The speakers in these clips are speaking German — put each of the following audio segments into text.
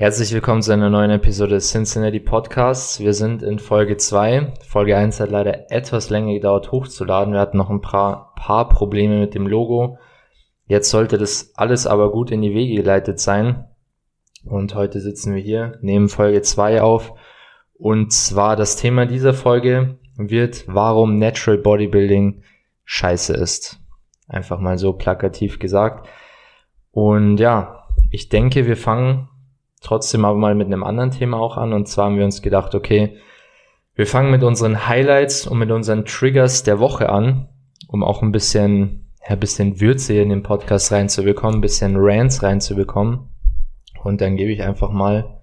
Herzlich willkommen zu einer neuen Episode des Cincinnati Podcasts. Wir sind in Folge 2. Folge 1 hat leider etwas länger gedauert hochzuladen. Wir hatten noch ein paar, paar Probleme mit dem Logo. Jetzt sollte das alles aber gut in die Wege geleitet sein. Und heute sitzen wir hier, nehmen Folge 2 auf. Und zwar das Thema dieser Folge wird, warum Natural Bodybuilding scheiße ist. Einfach mal so plakativ gesagt. Und ja, ich denke, wir fangen trotzdem aber mal mit einem anderen Thema auch an. Und zwar haben wir uns gedacht, okay, wir fangen mit unseren Highlights und mit unseren Triggers der Woche an, um auch ein bisschen, ja, ein bisschen Würze in den Podcast reinzubekommen, ein bisschen Rants reinzubekommen. Und dann gebe ich einfach mal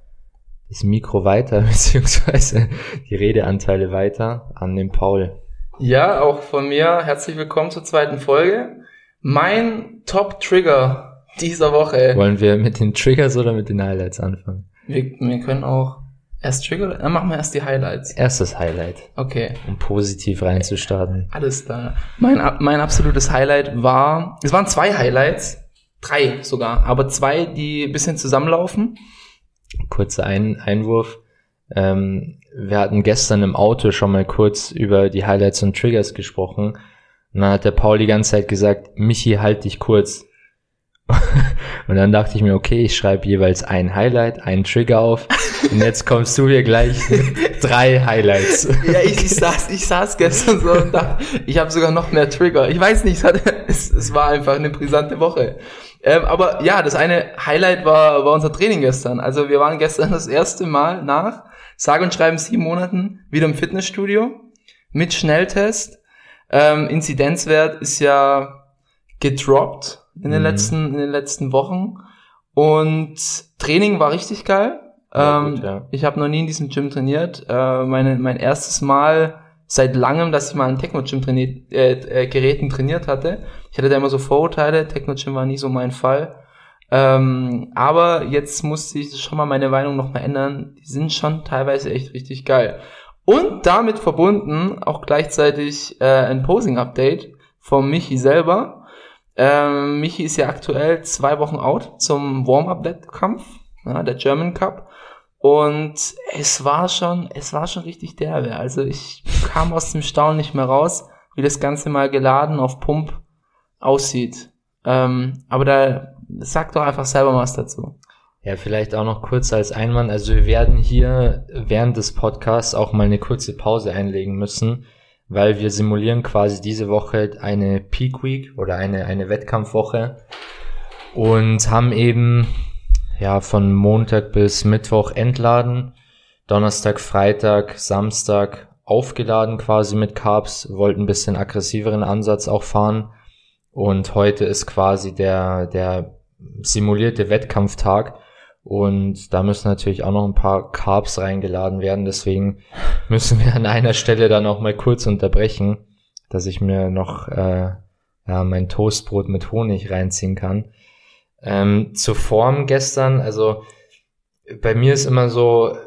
das Mikro weiter, beziehungsweise die Redeanteile weiter an den Paul. Ja, auch von mir herzlich willkommen zur zweiten Folge. Mein Top-Trigger dieser Woche. Wollen wir mit den Triggers oder mit den Highlights anfangen? Wir, wir können auch erst Trigger, dann machen wir erst die Highlights. Erstes Highlight. Okay. Um positiv reinzustarten. Alles da. Mein, mein absolutes Highlight war, es waren zwei Highlights, drei sogar, aber zwei, die ein bisschen zusammenlaufen. Kurzer Ein Einwurf. Ähm, wir hatten gestern im Auto schon mal kurz über die Highlights und Triggers gesprochen. Und dann hat der Paul die ganze Zeit gesagt, Michi, halt dich kurz. Und dann dachte ich mir, okay, ich schreibe jeweils ein Highlight, einen Trigger auf. Und jetzt kommst du hier gleich drei Highlights. Ja, ich, ich, saß, ich saß gestern so und dachte, ich habe sogar noch mehr Trigger. Ich weiß nicht, es, hat, es, es war einfach eine brisante Woche. Ähm, aber ja, das eine Highlight war, war unser Training gestern. Also wir waren gestern das erste Mal nach, sage und schreiben sieben Monaten, wieder im Fitnessstudio mit Schnelltest. Ähm, Inzidenzwert ist ja gedroppt in den mhm. letzten, in den letzten Wochen. Und Training war richtig geil. Ja, ähm, gut, ja. Ich habe noch nie in diesem Gym trainiert. Äh, meine, mein erstes Mal seit langem, dass ich mal ein Techno-Gym trainiert, äh, äh, Geräten trainiert hatte. Ich hatte da immer so Vorurteile. Techno-Gym war nie so mein Fall. Ähm, aber jetzt musste ich schon mal meine Meinung noch mal ändern. Die sind schon teilweise echt richtig geil. Und damit verbunden auch gleichzeitig äh, ein Posing-Update von Michi selber. Ähm, Michi ist ja aktuell zwei Wochen out zum Warm-Up-Wettkampf, ja, der German Cup. Und es war schon, es war schon richtig derbe. Also ich kam aus dem Staunen nicht mehr raus, wie das Ganze mal geladen auf Pump aussieht. Ähm, aber da sag doch einfach selber was dazu. Ja, vielleicht auch noch kurz als Einwand. Also wir werden hier während des Podcasts auch mal eine kurze Pause einlegen müssen, weil wir simulieren quasi diese Woche eine Peak Week oder eine, eine Wettkampfwoche und haben eben ja von Montag bis Mittwoch entladen, Donnerstag, Freitag, Samstag aufgeladen quasi mit Carbs, wollten ein bisschen aggressiveren Ansatz auch fahren und heute ist quasi der, der simulierte Wettkampftag und da müssen natürlich auch noch ein paar Carbs reingeladen werden. Deswegen müssen wir an einer Stelle dann auch mal kurz unterbrechen, dass ich mir noch äh, ja, mein Toastbrot mit Honig reinziehen kann. Ähm, zur Form gestern, also bei mir ist immer so,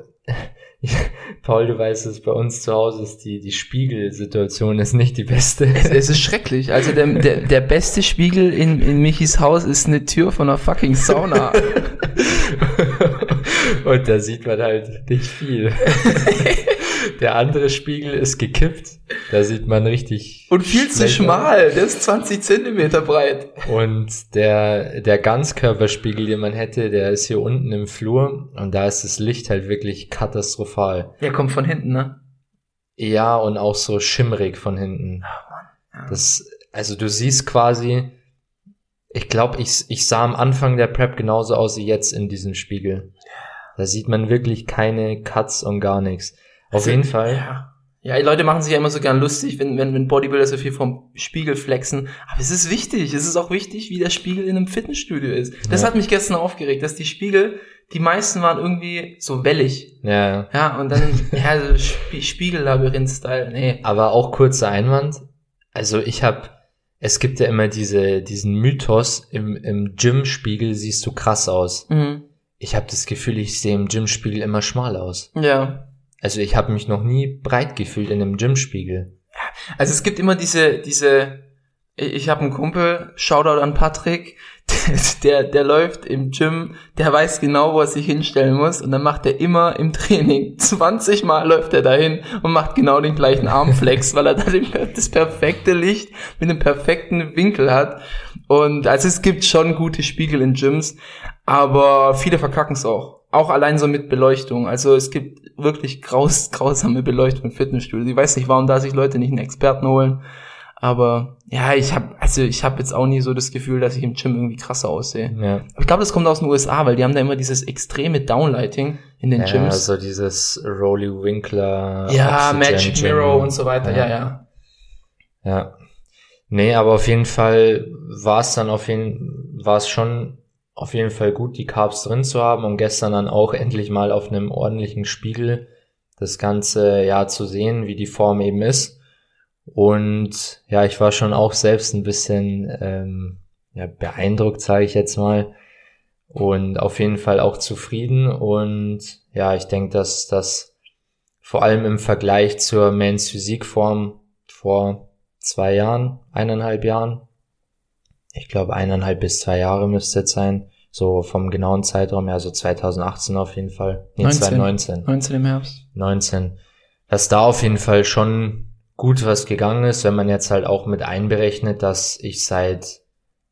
Paul, du weißt es, bei uns zu Hause ist die, die Spiegelsituation ist nicht die beste. Es, es ist schrecklich. Also der, der, der beste Spiegel in, in Michis Haus ist eine Tür von einer fucking Sauna. Und da sieht man halt nicht viel. Der andere Spiegel ist gekippt. Da sieht man richtig. Und viel zu schmal. Der ist 20 Zentimeter breit. Und der, der Ganzkörperspiegel, den man hätte, der ist hier unten im Flur. Und da ist das Licht halt wirklich katastrophal. Der kommt von hinten, ne? Ja, und auch so schimmrig von hinten. Mann. Ja. Das, also du siehst quasi, ich glaube, ich, ich sah am Anfang der Prep genauso aus wie jetzt in diesem Spiegel. Da sieht man wirklich keine Cuts und gar nichts. Auf also, jeden Fall. Ja. Ja, die Leute machen sich ja immer so gern lustig, wenn, wenn, wenn Bodybuilder so viel vom Spiegel flexen. Aber es ist wichtig. Es ist auch wichtig, wie der Spiegel in einem Fitnessstudio ist. Das ja. hat mich gestern aufgeregt, dass die Spiegel, die meisten waren irgendwie so wellig. Ja. Ja, und dann, ja, so Sp Spiegellabyrinth-Style. Nee. Aber auch kurzer Einwand. Also ich habe es gibt ja immer diese, diesen Mythos, im, im Gym-Spiegel siehst du krass aus. Mhm. Ich habe das Gefühl, ich sehe im Gym-Spiegel immer schmal aus. Ja. Also ich habe mich noch nie breit gefühlt in einem Gym-Spiegel. Also es gibt immer diese, diese Ich habe einen Kumpel, Shoutout an Patrick, der, der läuft im Gym, der weiß genau, wo er sich hinstellen muss und dann macht er immer im Training 20 Mal läuft er dahin und macht genau den gleichen Armflex, weil er da das perfekte Licht mit dem perfekten Winkel hat und also es gibt schon gute Spiegel in Gyms, aber viele verkacken es auch. Auch allein so mit Beleuchtung. Also es gibt wirklich graus, grausame Beleuchtung im Fitnessstudio. Ich weiß nicht, warum da sich Leute nicht einen Experten holen. Aber ja, ich habe also ich habe jetzt auch nie so das Gefühl, dass ich im Gym irgendwie krasser aussehe. Ja. Ich glaube, das kommt aus den USA, weil die haben da immer dieses extreme Downlighting in den ja, Gyms. Also dieses Rolly Winkler. Ja, Oxygen Magic Gym. Mirror und so weiter. Ja, ja. Ja. ja. Nee, aber auf jeden Fall war es dann auf jeden war es schon auf jeden Fall gut, die Carbs drin zu haben und gestern dann auch endlich mal auf einem ordentlichen Spiegel das ganze ja zu sehen, wie die Form eben ist. Und ja, ich war schon auch selbst ein bisschen ähm, ja, beeindruckt, sage ich jetzt mal. Und auf jeden Fall auch zufrieden. Und ja, ich denke, dass das vor allem im Vergleich zur Mans Physikform vor zwei Jahren, eineinhalb Jahren, ich glaube eineinhalb bis zwei Jahre müsste es sein, so vom genauen Zeitraum her, so 2018 auf jeden Fall. Nee, 19, 2019. 19 im Herbst. 19. Dass da auf jeden Fall schon gut was gegangen ist, wenn man jetzt halt auch mit einberechnet, dass ich seit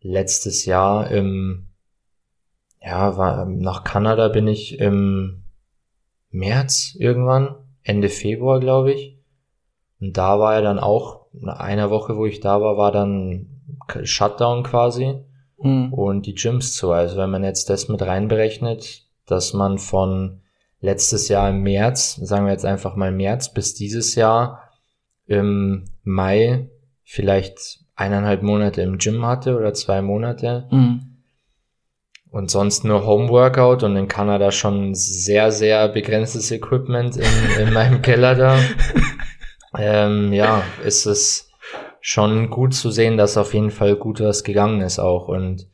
letztes Jahr im, ja, war, nach Kanada bin ich im März irgendwann, Ende Februar, glaube ich. Und da war ja dann auch, nach einer Woche, wo ich da war, war dann Shutdown quasi mhm. und die Gyms zu. Also wenn man jetzt das mit reinberechnet, dass man von letztes Jahr im März, sagen wir jetzt einfach mal März bis dieses Jahr im Mai vielleicht eineinhalb Monate im Gym hatte oder zwei Monate. Mhm. Und sonst nur Homeworkout und in Kanada schon sehr, sehr begrenztes Equipment in, in meinem Keller da. ähm, ja, ist es schon gut zu sehen, dass auf jeden Fall gut was gegangen ist auch. Und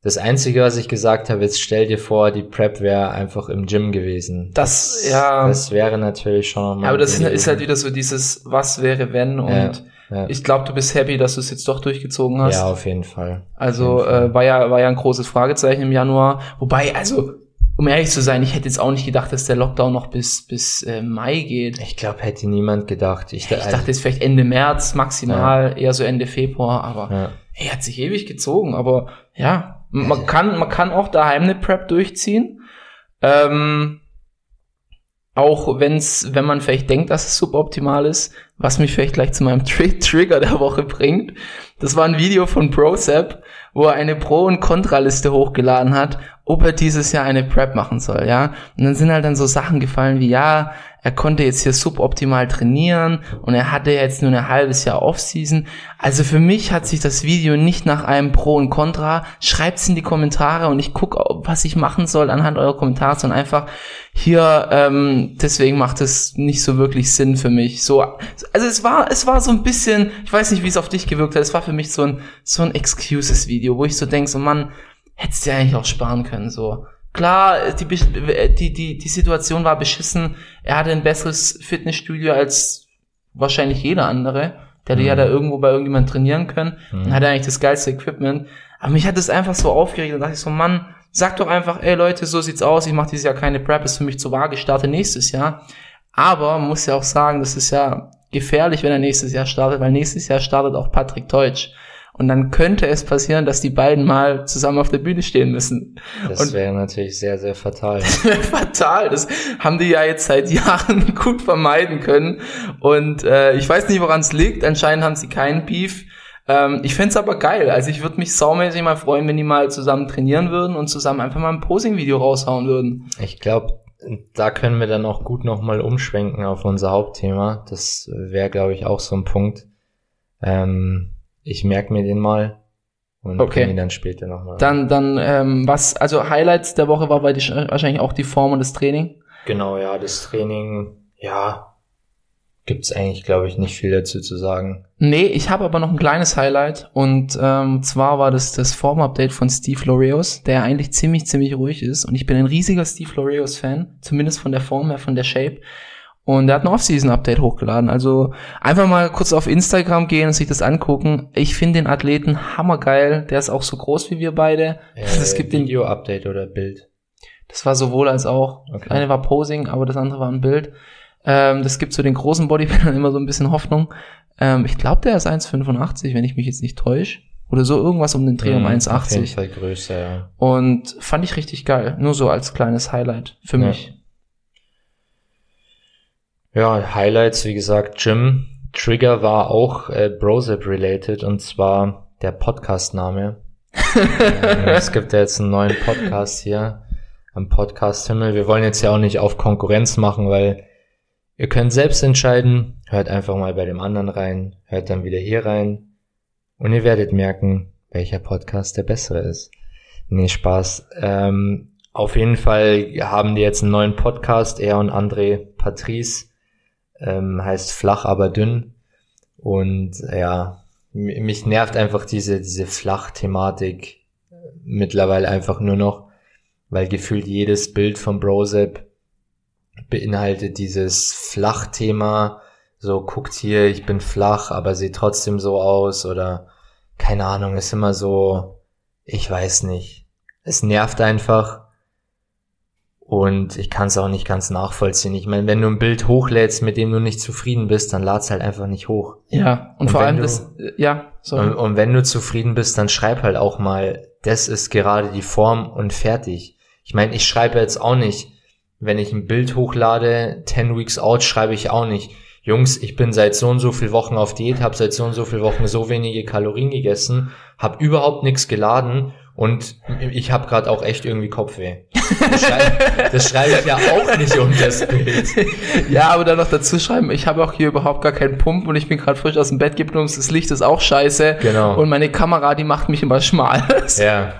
das Einzige, was ich gesagt habe, ist, stell dir vor, die Prep wäre einfach im Gym gewesen. Das, ja. Das wäre natürlich schon. Ja, aber das ist halt wieder so dieses, was wäre wenn und ja, ja. ich glaube, du bist happy, dass du es jetzt doch durchgezogen hast. Ja, auf jeden Fall. Also jeden Fall. Äh, war ja war ja ein großes Fragezeichen im Januar. Wobei, also um ehrlich zu sein, ich hätte jetzt auch nicht gedacht, dass der Lockdown noch bis bis äh, Mai geht. Ich glaube, hätte niemand gedacht. Ich, ich dachte jetzt vielleicht Ende März maximal, ja. eher so Ende Februar, aber ja. er hat sich ewig gezogen. Aber ja, man kann, man kann auch daheim eine Prep durchziehen. Ähm, auch wenn's, wenn man vielleicht denkt, dass es suboptimal ist, was mich vielleicht gleich zu meinem Tri Trigger der Woche bringt. Das war ein Video von ProSap, wo er eine Pro- und Kontraliste hochgeladen hat, ob er dieses Jahr eine Prep machen soll, ja. Und dann sind halt dann so Sachen gefallen wie, ja, er konnte jetzt hier suboptimal trainieren und er hatte jetzt nur ein halbes Jahr Offseason. Also für mich hat sich das Video nicht nach einem Pro und Contra. Schreibt's in die Kommentare und ich gucke, was ich machen soll anhand eurer Kommentare, sondern einfach hier, ähm, deswegen macht es nicht so wirklich Sinn für mich. So, also es war, es war so ein bisschen, ich weiß nicht, wie es auf dich gewirkt hat, es war für mich so ein, so ein Excuses-Video, wo ich so denke, so Mann, hättest du ja eigentlich auch sparen können, so. Klar, die, die, die, die Situation war beschissen. Er hatte ein besseres Fitnessstudio als wahrscheinlich jeder andere. Der hätte mhm. ja da irgendwo bei irgendjemand trainieren können mhm. und hatte eigentlich das geilste Equipment. Aber mich hat das einfach so aufgeregt. Da dachte ich so, Mann, sag doch einfach, ey Leute, so sieht's aus. Ich mache dieses Jahr keine Prep, ist für mich zu vage, starte nächstes Jahr. Aber man muss ja auch sagen, das ist ja gefährlich, wenn er nächstes Jahr startet, weil nächstes Jahr startet auch Patrick Teutsch. Und dann könnte es passieren, dass die beiden mal zusammen auf der Bühne stehen müssen. Das wäre natürlich sehr, sehr fatal. fatal. Das haben die ja jetzt seit Jahren gut vermeiden können. Und äh, ich weiß nicht, woran es liegt. Anscheinend haben sie keinen Beef. Ähm, ich fände aber geil. Also ich würde mich saumäßig mal freuen, wenn die mal zusammen trainieren würden und zusammen einfach mal ein Posing-Video raushauen würden. Ich glaube, da können wir dann auch gut nochmal umschwenken auf unser Hauptthema. Das wäre, glaube ich, auch so ein Punkt. Ähm, ich merke mir den mal und okay. ihn dann später nochmal. Dann, dann, ähm, was, also Highlights der Woche war bei dir wahrscheinlich auch die Form und das Training? Genau, ja, das Training, ja, gibt's eigentlich, glaube ich, nicht viel dazu zu sagen. Nee, ich habe aber noch ein kleines Highlight und ähm, zwar war das das Form-Update von Steve Loreos, der eigentlich ziemlich, ziemlich ruhig ist und ich bin ein riesiger Steve Loreos-Fan, zumindest von der Form her, von der Shape Und er hat ein Off-Season-Update hochgeladen. Also einfach mal kurz auf Instagram gehen und sich das angucken. Ich finde den Athleten hammergeil. Der ist auch so groß wie wir beide. Äh, es gibt den, Video-Update oder Bild. das war sowohl als auch. Okay. Das eine war Posing, aber das andere war ein Bild. Ähm, das gibt so den großen Bodybuildern immer so ein bisschen Hoffnung. Ähm, ich glaube, der ist 1,85, wenn ich mich jetzt nicht täusche. Oder so irgendwas um den Dreh um Mhm, Auf jeden 1,80. Fall größer, ja. Und fand ich richtig geil. Nur so als kleines Highlight für Ja. mich. Ja, Highlights, wie gesagt, Jim. Trigger war auch äh, Brosep related und zwar der Podcast-Name. ähm, es gibt ja jetzt einen neuen Podcast hier am Podcast Himmel. Wir wollen jetzt ja auch nicht auf Konkurrenz machen, weil ihr könnt selbst entscheiden. Hört einfach mal bei dem anderen rein, hört dann wieder hier rein und ihr werdet merken, welcher Podcast der bessere ist. Nee, Spaß. Ähm, auf jeden Fall haben die jetzt einen neuen Podcast, er und André Patrice ähm, heißt flach aber dünn. Und ja mich nervt einfach diese diese Flach-Thematik äh, mittlerweile einfach nur noch weil gefühlt jedes Bild von Brosep beinhaltet dieses Flach-Thema. So guckt hier ich bin flach aber sieht trotzdem so aus oder keine Ahnung ist immer so ich weiß nicht. Es nervt einfach und ich kann es auch nicht ganz nachvollziehen. Ich meine, wenn du ein Bild hochlädst, mit dem du nicht zufrieden bist, dann lad's halt einfach nicht hoch. Ja, und, Und vor allem du- das, ja, sorry. Und, und wenn du zufrieden bist, dann schreib halt auch mal, das ist gerade die Form und fertig. Ich meine, ich schreibe jetzt auch nicht, wenn ich ein Bild hochlade, 10 Weeks out, schreibe ich auch nicht. Jungs, ich bin seit so und so viel Wochen auf Diät, habe seit so und so viel Wochen so wenige Kalorien gegessen, habe überhaupt nichts geladen und ich habe gerade auch echt irgendwie Kopfweh. Das schreibe, das schreibe ich ja auch nicht unter das Bild. Ja, aber dann noch dazu schreiben, ich habe auch hier überhaupt gar keinen Pump und ich bin gerade frisch aus dem Bett geplumpst, das Licht ist auch scheiße. Genau. Und meine Kamera, die macht mich immer schmal. Ja.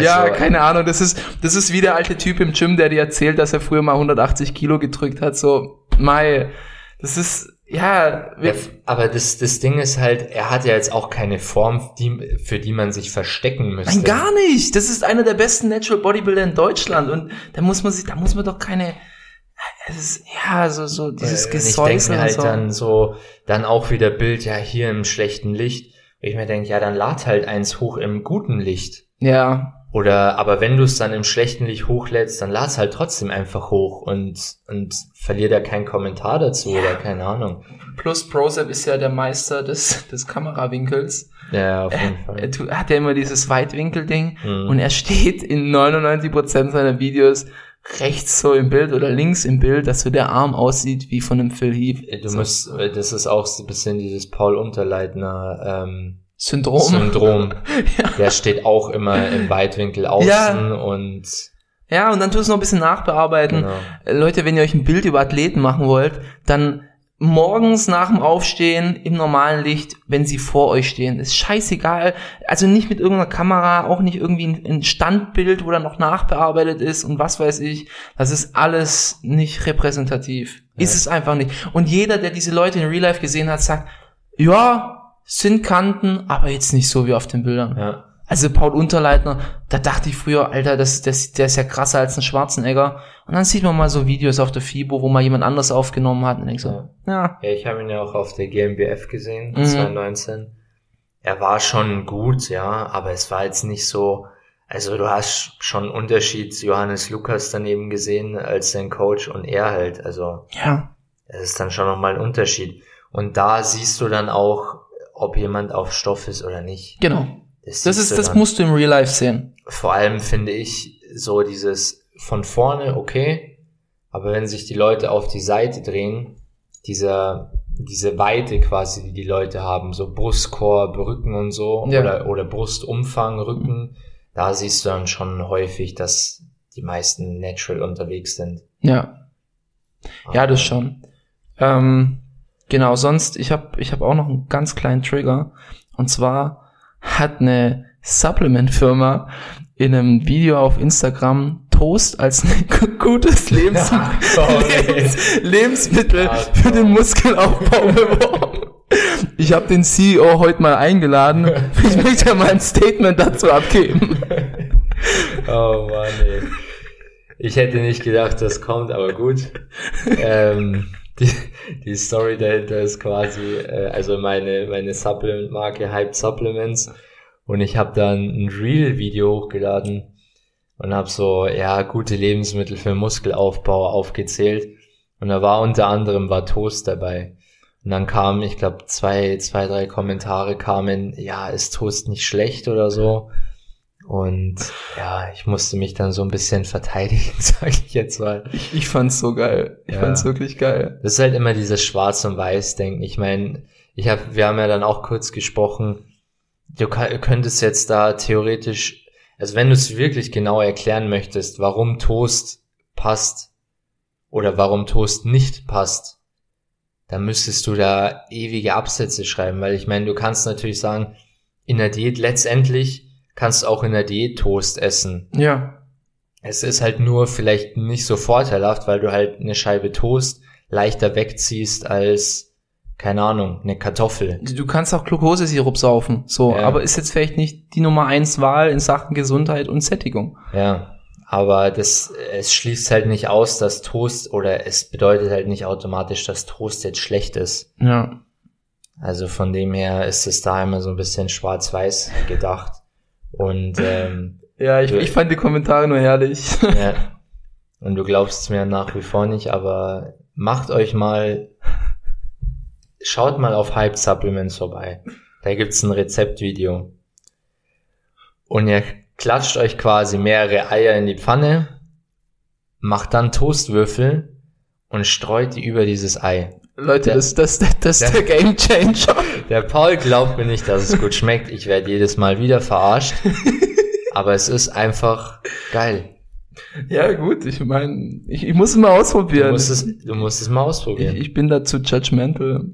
ja, Also, keine Ahnung, das ist, das ist wie der alte Typ im Gym, der dir erzählt, dass er früher mal 180 Kilo gedrückt hat, so, mei, das ist, ja, Ja, aber das, das Ding ist halt, er hat ja jetzt auch keine Form, die, für die man sich verstecken müsste. nein, gar nicht, das ist einer der besten Natural Bodybuilder in Deutschland und da muss man sich, da muss man doch keine, es ist, ja, so, so, dieses Äh, und ich Gesäusel denke halt so. dann so, dann auch wieder Bild, ja, hier im schlechten Licht. Ich mir denke, ja, dann lad halt eins hoch im guten Licht. Ja, Oder, aber wenn du es dann im schlechten Licht hochlädst, dann lad's halt trotzdem einfach hoch und, und verlier da keinen Kommentar dazu oder keine Ahnung. plus Prozep ist ja der Meister des, des Kamerawinkels. Ja, auf jeden Er Fall. tu- hat ja immer dieses Weitwinkel-Ding Mhm. und er steht in 99% seiner Videos rechts so im Bild oder links im Bild, dass so der Arm aussieht wie von einem Phil Heath. Du so. musst, äh, das ist auch so ein bisschen dieses Paul Unterleitner ähm, Syndrom. Syndrom. Der steht auch immer im Weitwinkel außen Ja. und Ja, und dann tust du noch ein bisschen nachbearbeiten. genau. Leute, wenn ihr euch ein Bild über Athleten machen wollt, dann morgens nach dem Aufstehen im normalen Licht, wenn sie vor euch stehen. Ist scheißegal. Also nicht mit irgendeiner Kamera, auch nicht irgendwie ein ein Standbild, wo dann noch nachbearbeitet ist und was weiß ich. Das ist alles nicht repräsentativ. Ist es einfach nicht. Und jeder, der diese Leute in Real Life gesehen hat, sagt, ja, sind Kanten, aber jetzt nicht so wie auf den Bildern. Ja. Also Paul Unterleitner, da dachte ich früher, Alter, das, das, der ist ja krasser als ein Schwarzenegger. Und dann sieht man mal so Videos auf der FIBO, wo mal jemand anders aufgenommen hat und ich so, ja, Ja, ich habe ihn ja auch auf der GmbF gesehen, Mhm. 2019. Er war schon gut, ja, aber es war jetzt nicht so, also du hast schon Unterschied Johannes Lukas daneben gesehen als sein Coach und er halt, also ja, das ist dann schon nochmal ein Unterschied. Und da siehst du dann auch, ob jemand auf Stoff ist oder nicht. genau. Das siehst ist, das musst du im Real Life sehen. vor allem finde ich so dieses von vorne okay, aber wenn sich die Leute auf die Seite drehen, dieser, diese Weite quasi, die die Leute haben, so Brustkorb, Rücken und so, Ja. oder, oder Brustumfang, Rücken, da siehst du dann schon häufig, dass die meisten natural unterwegs sind. Ja, ja, das schon. Ähm, genau, sonst, ich habe ich hab auch noch einen ganz kleinen Trigger. Und zwar hat eine Supplement-Firma in einem Video auf Instagram Toast als ein gutes Lebens sorry. Lebens Lebensmittel Ja, für den Muskelaufbau beworben. Ich habe den CEO heute mal eingeladen. Ich möchte ja mal ein Statement dazu abgeben. Oh Mann, ey. ich hätte nicht gedacht, das kommt, aber gut. ähm, die, die Story dahinter ist quasi, äh, also meine, meine Supplement-Marke Hype Supplements und ich habe dann ein Reel-Video hochgeladen und habe so, ja, gute Lebensmittel für Muskelaufbau aufgezählt und da war unter anderem war Toast dabei. Und dann kamen, ich glaube, zwei, zwei, drei Kommentare kamen, ja, ist Toast nicht schlecht oder so. Und ja, ich musste mich dann so ein bisschen verteidigen, sage ich jetzt mal. Ich, ich fand's so geil. Ich ja. fand's wirklich geil. Das ist halt immer dieses Schwarz- und Weiß-Denken. Ich meine, ich hab, wir haben ja dann auch kurz gesprochen, du könntest jetzt da theoretisch, also wenn du es wirklich genau erklären möchtest, warum Toast passt oder warum Toast nicht passt, dann müsstest du da ewige Absätze schreiben, weil ich meine, du kannst natürlich sagen, in der Diät letztendlich kannst du auch in der Diät Toast essen. Ja. Es ist halt nur vielleicht nicht so vorteilhaft, weil du halt eine Scheibe Toast leichter wegziehst als keine Ahnung, eine Kartoffel. Du kannst auch Glukosesirup saufen, so, ja. aber ist jetzt vielleicht nicht die Nummer eins Wahl in Sachen Gesundheit und Sättigung. Ja, aber das, es schließt halt nicht aus, dass Toast oder es bedeutet halt nicht automatisch, dass Toast jetzt schlecht ist. Ja. Also von dem her ist es da immer so ein bisschen schwarz-weiß gedacht. Und ähm, ja, ich, du, ich fand die Kommentare nur herrlich. ja. Und du glaubst es mir nach wie vor nicht, aber macht euch mal, schaut mal auf Hype Supplements vorbei. Da gibt's ein Rezeptvideo. Und ihr klatscht euch quasi mehrere Eier in die Pfanne, macht dann Toastwürfel und streut die über dieses Ei. Leute, der, das, das, das, das ist der, der Game Changer. Der Paul glaubt mir nicht, dass es gut schmeckt. Ich werde jedes Mal wieder verarscht. aber es ist einfach geil. Ja, gut, ich meine, ich, ich muss es mal ausprobieren. Du musst es, du musst es mal ausprobieren. Ich, ich bin dazu judgmental.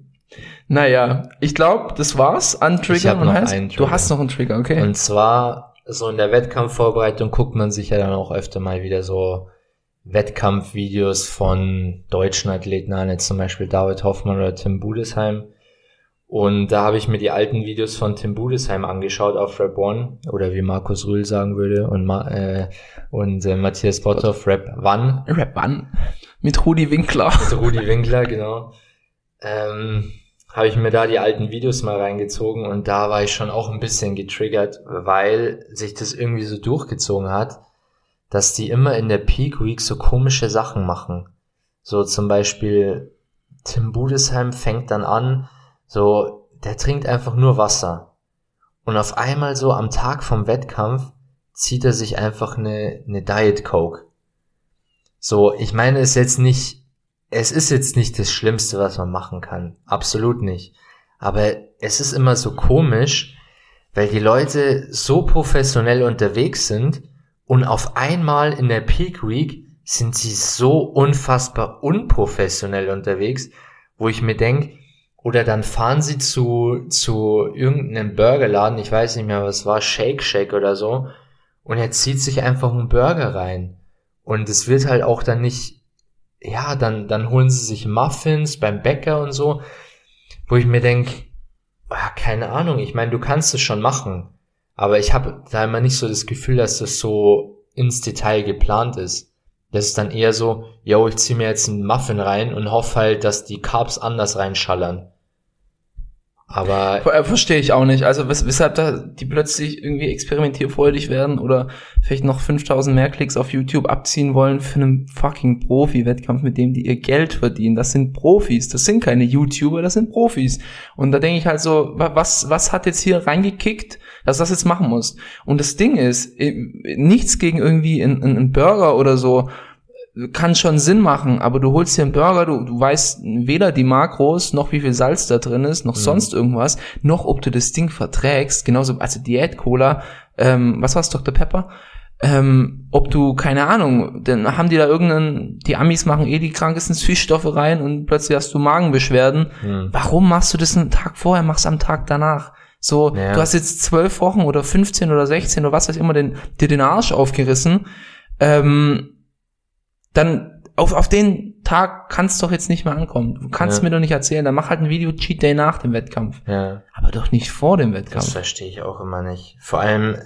Naja, ich glaube, das war's an Trigger. Ich hab noch heißt, einen Trigger. Du hast noch einen Trigger, okay. Und zwar, so in der Wettkampfvorbereitung guckt man sich ja dann auch öfter mal wieder so Wettkampfvideos von deutschen Athleten an, jetzt zum Beispiel David Hoffmann oder Tim Budesheim. Und da habe ich mir die alten Videos von Tim Budesheim angeschaut auf Rap One oder wie Markus Rühl sagen würde und, Ma äh, und äh, Matthias Botthoff Rap One. Rap One. Mit Rudi Winkler. Mit Rudi Winkler, genau. Ähm, habe ich mir da die alten Videos mal reingezogen und da war ich schon auch ein bisschen getriggert, weil sich das irgendwie so durchgezogen hat dass die immer in der Peak Week so komische Sachen machen. So zum Beispiel Tim Budesheim fängt dann an, so, der trinkt einfach nur Wasser. Und auf einmal so am Tag vom Wettkampf zieht er sich einfach eine, eine Diet Coke. So, ich meine, es ist jetzt nicht, es ist jetzt nicht das Schlimmste, was man machen kann. Absolut nicht. Aber es ist immer so komisch, weil die Leute so professionell unterwegs sind und auf einmal in der Peak Week sind sie so unfassbar unprofessionell unterwegs, wo ich mir denke, oder dann fahren sie zu, zu irgendeinem Burgerladen, ich weiß nicht mehr, was war, Shake Shack oder so, und er zieht sich einfach einen Burger rein. Und es wird halt auch dann nicht, ja, dann, dann holen sie sich Muffins beim Bäcker und so, wo ich mir denke, ah, keine Ahnung, ich meine, du kannst es schon machen. Aber ich habe da immer nicht so das Gefühl, dass das so ins Detail geplant ist. Das ist dann eher so, yo, ich zieh mir jetzt einen Muffin rein und hoffe halt, dass die Carbs anders reinschallern. Aber äh, verstehe ich auch nicht. Also wes weshalb da die plötzlich irgendwie experimentierfreudig werden oder vielleicht noch 5000 mehr Klicks auf YouTube abziehen wollen für einen fucking Profi-Wettkampf, mit dem die ihr Geld verdienen. Das sind Profis, das sind keine YouTuber, das sind Profis. Und da denke ich halt so, was was hat jetzt hier reingekickt, dass das jetzt machen muss? Und das Ding ist, nichts gegen irgendwie einen Burger oder so kann schon Sinn machen, aber du holst dir einen Burger, du, du weißt weder die Makros, noch wie viel Salz da drin ist, noch mhm. sonst irgendwas, noch ob du das Ding verträgst, genauso, also Diät-Cola, ähm, was war's, Dr. Pepper? Ähm, ob du, keine Ahnung, dann haben die da irgendeinen, die Amis machen eh die krankesten Süßstoffe rein und plötzlich hast du Magenbeschwerden. Mhm. Warum machst du das einen Tag vorher, machst am Tag danach? So, ja. du hast jetzt zwölf Wochen oder 15 oder 16 oder was weiß ich immer den, dir den Arsch aufgerissen. Ähm, dann auf, auf den Tag kannst doch jetzt nicht mehr ankommen. Du kannst ja. mir doch nicht erzählen, dann mach halt ein Video Cheat Day nach dem Wettkampf. Ja. Aber doch nicht vor dem Wettkampf. Das verstehe ich auch immer nicht. Vor allem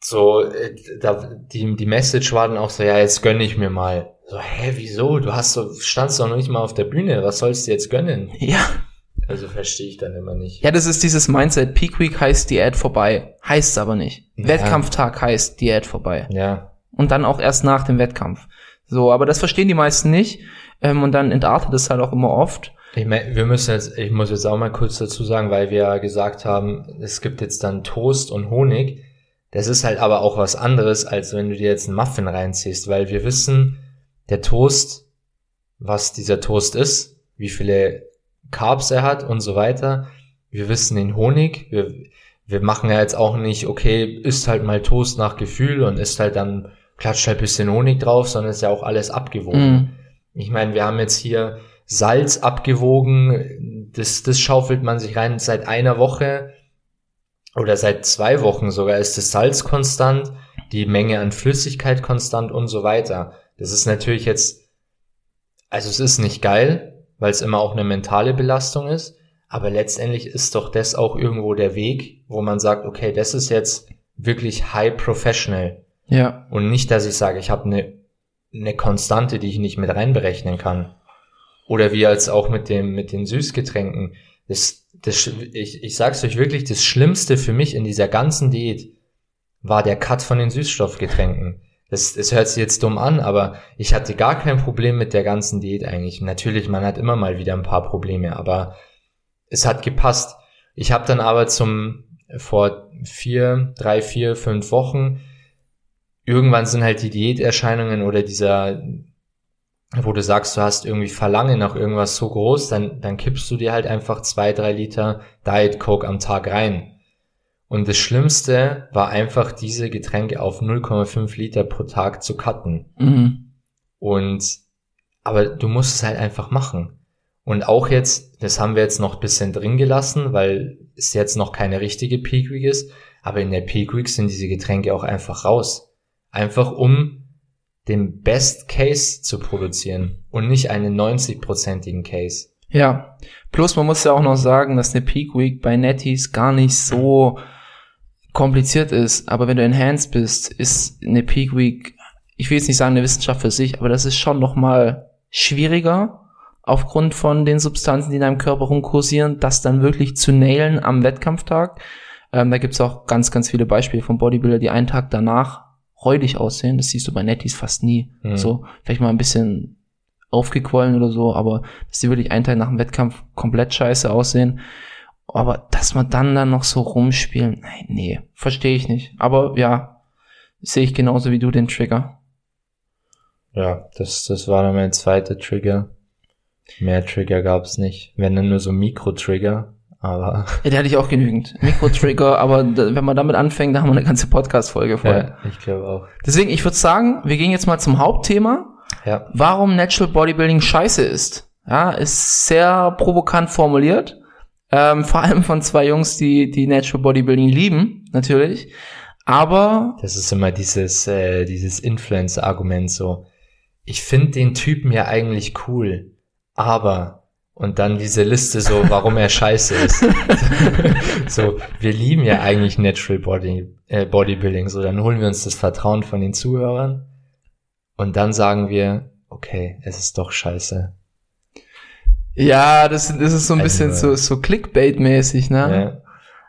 so, äh, da, die, die Message war dann auch so, ja, jetzt gönn ich mir mal. So, hä, wieso? Du hast so, standst doch noch nicht mal auf der Bühne, was sollst du jetzt gönnen? Ja. Also verstehe ich dann immer nicht. Ja, das ist dieses Mindset. Peak Week heißt Diät vorbei. Heißt aber nicht. Ja. Wettkampftag heißt Diät vorbei. Ja, Und dann auch erst nach dem Wettkampf. So, aber das verstehen die meisten nicht. Ähm, und dann entartet es halt auch immer oft. Ich mein, wir müssen jetzt, ich muss jetzt auch mal kurz dazu sagen, weil wir gesagt haben, es gibt jetzt dann Toast und Honig. Das ist halt aber auch was anderes, als wenn du dir jetzt einen Muffin reinziehst, weil wir wissen, der Toast, was dieser Toast ist, wie viele Carbs er hat und so weiter. Wir wissen den Honig. Wir, wir machen ja jetzt auch nicht, okay, isst halt mal Toast nach Gefühl und isst halt dann, klatscht halt bisschen Honig drauf, sondern ist ja auch alles abgewogen. Mhm. Ich meine, wir haben jetzt hier Salz abgewogen, das, das schaufelt man sich rein seit einer Woche oder seit zwei Wochen sogar ist das Salz konstant, die Menge an Flüssigkeit konstant und so weiter. Das ist natürlich jetzt, also es ist nicht geil, weil es immer auch eine mentale Belastung ist, aber letztendlich ist doch das auch irgendwo der Weg, wo man sagt, okay, das ist jetzt wirklich high professional Ja. und nicht, dass ich sage, ich habe eine, eine Konstante, die ich nicht mit reinberechnen kann. Oder wie als auch mit dem, mit den Süßgetränken. Das, das, ich, ich sag's euch wirklich, das Schlimmste für mich in dieser ganzen Diät war der Cut von den Süßstoffgetränken. Das, das hört sich jetzt dumm an, aber ich hatte gar kein Problem mit der ganzen Diät eigentlich. Natürlich, man hat immer mal wieder ein paar Probleme, aber es hat gepasst. Ich habe dann aber zum vor vier, drei, vier, fünf Wochen irgendwann sind halt die Diäterscheinungen oder dieser, wo du sagst, du hast irgendwie Verlangen nach irgendwas so groß, dann, dann kippst du dir halt einfach zwei, drei Liter Diet Coke am Tag rein. Und das Schlimmste war einfach, diese Getränke auf 0,5 Liter pro Tag zu cutten. Mhm. Und, aber du musst es halt einfach machen. Und auch jetzt, das haben wir jetzt noch ein bisschen drin gelassen, weil es jetzt noch keine richtige Peak Week ist, aber in der Peak Week sind diese Getränke auch einfach raus. Einfach um den Best Case zu produzieren und nicht einen 90-prozentigen Case. Ja. Plus man muss ja auch noch sagen, dass eine Peak Week bei Netties gar nicht so kompliziert ist. Aber wenn du enhanced bist, ist eine Peak Week, ich will jetzt nicht sagen eine Wissenschaft für sich, aber das ist schon noch mal schwieriger aufgrund von den Substanzen, die in deinem Körper rumkursieren, das dann wirklich zu nailen am Wettkampftag. Ähm, da gibt's auch ganz, ganz viele Beispiele von Bodybuilder, die einen Tag danach räudig aussehen. Das siehst du bei Netties fast nie. Mhm. So, vielleicht mal ein bisschen aufgequollen oder so, aber dass die wirklich einen Tag nach dem Wettkampf komplett scheiße aussehen. Aber dass man dann dann noch so rumspielen, nein, nee, verstehe ich nicht. Aber ja, sehe ich genauso wie du den Trigger. Ja, das, das war dann mein zweiter Trigger. Mehr Trigger gab's nicht. Wenn dann nur so Mikro-Trigger, aber Ja, der hatte ich auch genügend. Mikro-Trigger, aber da, wenn man damit anfängt, da haben wir eine ganze Podcast-Folge voll. ja, ich glaube auch. Deswegen, ich würde sagen, wir gehen jetzt mal zum Hauptthema. Ja, warum Natural Bodybuilding scheiße ist. Ja, ist sehr provokant formuliert. Ähm, vor allem von zwei Jungs, die, die Natural Bodybuilding lieben, natürlich. Aber, das ist immer dieses, äh, dieses Influencer-Argument so. Ich finde den Typen ja eigentlich cool, aber und dann diese Liste so, warum er scheiße ist. so, wir lieben ja eigentlich Natural Body, äh, Bodybuilding, so dann holen wir uns das Vertrauen von den Zuhörern und dann sagen wir, okay, es ist doch scheiße. Ja, das, das ist so ein Also, bisschen so, so Clickbait-mäßig, ne? Ja.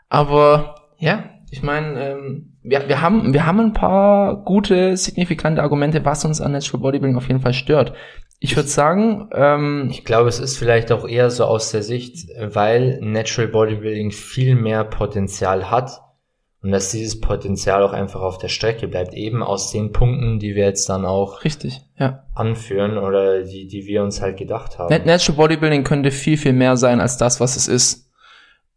Aber, ja, ich meine, ähm, wir, wir, haben, wir haben ein paar gute, signifikante Argumente, was uns an Natural Bodybuilding auf jeden Fall stört. Ich würde sagen, ähm, Ich glaube, es ist vielleicht auch eher so aus der Sicht, weil Natural Bodybuilding viel mehr Potenzial hat und dass dieses Potenzial auch einfach auf der Strecke bleibt, eben aus den Punkten, die wir jetzt dann auch richtig, ja. anführen oder die, die wir uns halt gedacht haben. Nat- Natural Bodybuilding könnte viel, viel mehr sein als das, was es ist.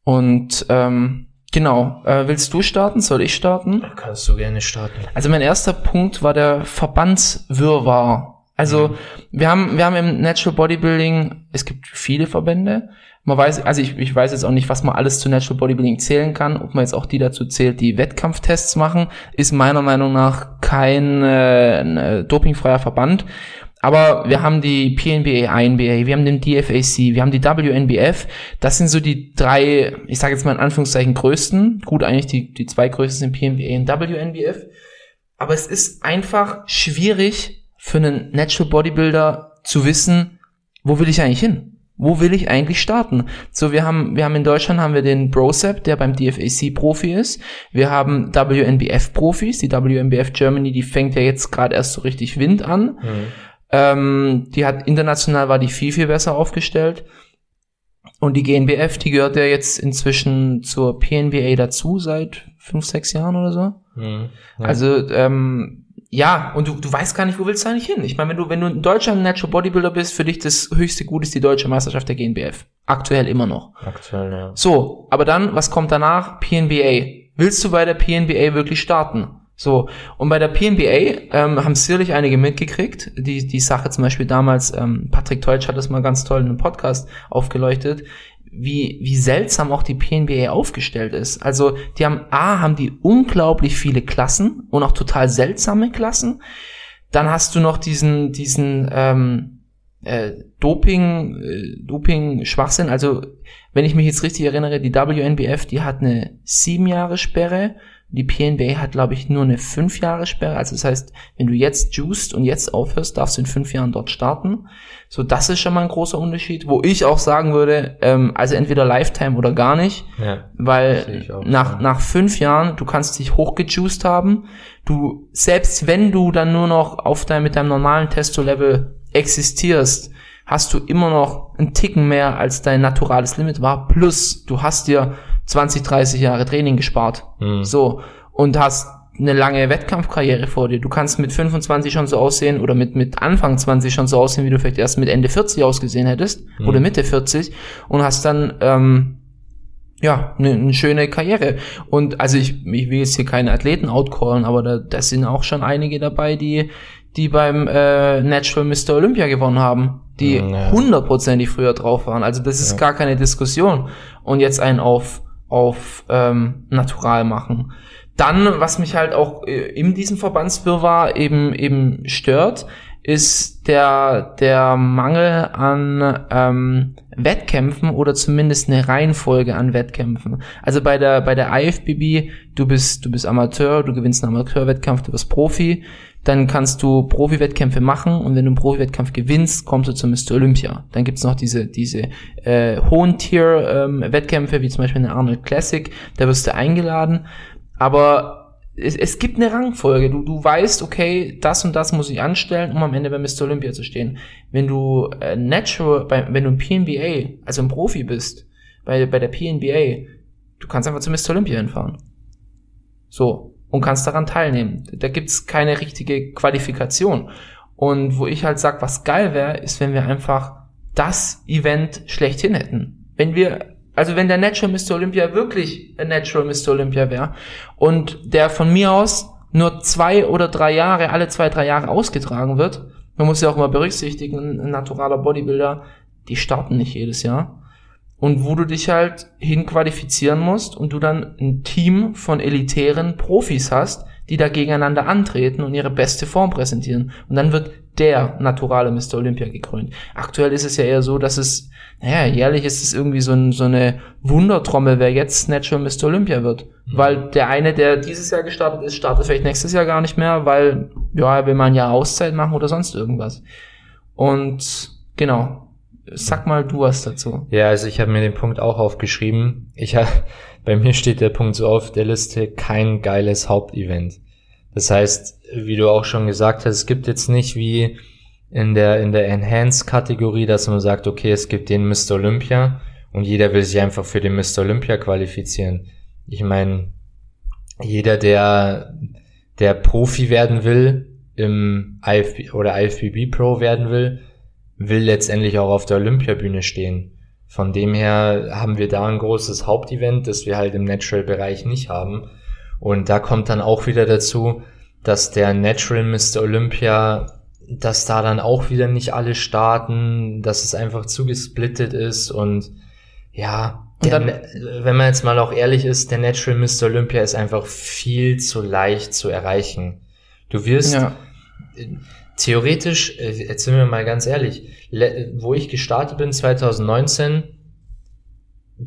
Und ähm, genau, äh, willst du starten? Soll ich starten? Kannst du gerne starten. Also mein erster Punkt war der Verbandswirrwarr. Also Mhm. wir haben wir haben im Natural Bodybuilding, es gibt viele Verbände. Man weiß, also ich, ich weiß jetzt auch nicht, was man alles zu Natural Bodybuilding zählen kann. Ob man jetzt auch die dazu zählt, die Wettkampftests machen, ist meiner Meinung nach kein äh, äh, dopingfreier Verband. Aber wir haben die PNBA, INBA, wir haben den DFAC, wir haben die WNBF. Das sind so die drei, ich sage jetzt mal in Anführungszeichen größten. Gut, eigentlich die, die zwei größten sind PNBA und WNBF. Aber es ist einfach schwierig für einen Natural Bodybuilder zu wissen, wo will ich eigentlich hin? Wo will ich eigentlich starten? So, wir haben, wir haben in Deutschland haben wir den Brosep, der beim DFAC Profi ist. Wir haben WNBF Profis. Die WNBF Germany, die fängt ja jetzt gerade erst so richtig Wind an. Mhm. Ähm, die hat international war die viel, viel besser aufgestellt. Und die GNBF, die gehört ja jetzt inzwischen zur PNBA dazu seit fünf, sechs Jahren oder so. Mhm. Ja. Also ähm, ja, und du, du weißt gar nicht, wo willst du eigentlich hin? Ich meine, wenn du, wenn du in Deutschland Natural Bodybuilder bist, für dich das höchste Gut ist die deutsche Meisterschaft der GNBF. Aktuell immer noch. Aktuell, ja. So, aber dann, was kommt danach? PNBA. Willst du bei der PNBA wirklich starten? So, und bei der PNBA ähm, haben sicherlich einige mitgekriegt. Die, die Sache zum Beispiel damals, ähm, Patrick Teutsch hat das mal ganz toll in einem Podcast aufgeleuchtet wie, wie seltsam auch die PNBA aufgestellt ist. Also die haben, A, haben die unglaublich viele Klassen und auch total seltsame Klassen. Dann hast du noch diesen, diesen ähm, äh, Doping, äh, Doping-Schwachsinn. Also wenn ich mich jetzt richtig erinnere, die WNBF, die hat eine sieben Jahre Sperre die PNBA hat, glaube ich, nur eine fünf Jahre Sperre. Also das heißt, wenn du jetzt juiced und jetzt aufhörst, darfst du in fünf Jahren dort starten. So, das ist schon mal ein großer Unterschied, wo ich auch sagen würde, ähm, also entweder Lifetime oder gar nicht. Ja, weil nach, nach fünf Jahren, du kannst dich hochgejuiced haben. Du, selbst wenn du dann nur noch auf dein, mit deinem normalen Testo-Level existierst, hast du immer noch einen Ticken mehr als dein naturales Limit war. Plus, du hast dir 20, 30 Jahre Training gespart. Mhm. So. Und hast eine lange Wettkampfkarriere vor dir. Du kannst mit 25 schon so aussehen oder mit, mit Anfang 20 schon so aussehen, wie du vielleicht erst mit Ende 40 ausgesehen hättest mhm. oder Mitte 40 und hast dann ähm, ja eine, eine schöne Karriere. Und also ich, ich will jetzt hier keine Athleten outcallen, aber da, da sind auch schon einige dabei, die die beim äh, Natural Mr. Olympia gewonnen haben, die hundertprozentig ja. früher drauf waren. Also das ist ja. gar keine Diskussion. Und jetzt einen auf auf ähm, natural machen. Dann, was mich halt auch äh, in diesem Verbandswirrwarr eben eben stört, ist der der Mangel an ähm, Wettkämpfen oder zumindest eine Reihenfolge an Wettkämpfen. Also bei der bei der IFBB, du bist du bist Amateur, du gewinnst einen Amateurwettkampf, du bist Profi, dann kannst du Profi-Wettkämpfe machen und wenn du einen Profi-Wettkampf gewinnst, kommst du zu Mr. Olympia. Dann gibt's noch diese, diese äh, hohen Tier-Wettkämpfe, ähm, wie zum Beispiel eine Arnold Classic, da wirst du eingeladen. Aber es, es gibt eine Rangfolge. Du, du weißt, okay, das und das muss ich anstellen, um am Ende bei Mr. Olympia zu stehen. Wenn du äh, Natural, bei, wenn du ein PNBA, also ein Profi bist, bei, bei der PNBA, du kannst einfach zu Mr. Olympia hinfahren. So, und kannst daran teilnehmen. Da gibt's keine richtige Qualifikation. Und wo ich halt sag, was geil wäre, ist, wenn wir einfach das Event schlechthin hätten. Wenn wir, also wenn der Natural Mr. Olympia wirklich ein Natural Mr. Olympia wäre und der von mir aus nur zwei oder drei Jahre, alle zwei, drei Jahre ausgetragen wird, man muss ja auch mal berücksichtigen, ein naturaler Bodybuilder, die starten nicht jedes Jahr und wo du dich halt hinqualifizieren musst und du dann ein Team von elitären Profis hast, die da gegeneinander antreten und ihre beste Form präsentieren. Und dann wird der naturale Mr. Olympia gekrönt. Aktuell ist es ja eher so, dass es, naja, jährlich ist es irgendwie so, ein, so eine Wundertrommel, wer jetzt Natural Mr. Olympia wird. Mhm. Weil der eine, der dieses Jahr gestartet ist, startet vielleicht nächstes Jahr gar nicht mehr, weil, ja, er will man ja Auszeit machen oder sonst irgendwas. Und genau, Sag mal du was dazu. Ja, also ich habe mir den Punkt auch aufgeschrieben. Ich hab, bei mir steht der Punkt so auf der Liste, kein geiles Hauptevent. Das heißt, wie du auch schon gesagt hast, es gibt jetzt nicht wie in der, in der Enhanced-Kategorie, dass man sagt, okay, es gibt den Mr. Olympia und jeder will sich einfach für den Mr. Olympia qualifizieren. Ich meine, jeder, der, der Profi werden will, im IFB oder IFBB Pro werden will, will letztendlich auch auf der Olympiabühne stehen. Von dem her haben wir da ein großes Hauptevent, das wir halt im Natural-Bereich nicht haben. Und da kommt dann auch wieder dazu, dass der Natural Mr. Olympia, dass da dann auch wieder nicht alle starten, dass es einfach zu gesplittet ist und ja, und dann, wenn man jetzt mal auch ehrlich ist, der Natural Mr. Olympia ist einfach viel zu leicht zu erreichen. Du wirst, ja theoretisch, äh, jetzt sind wir mal ganz ehrlich, wo ich gestartet bin, 2019,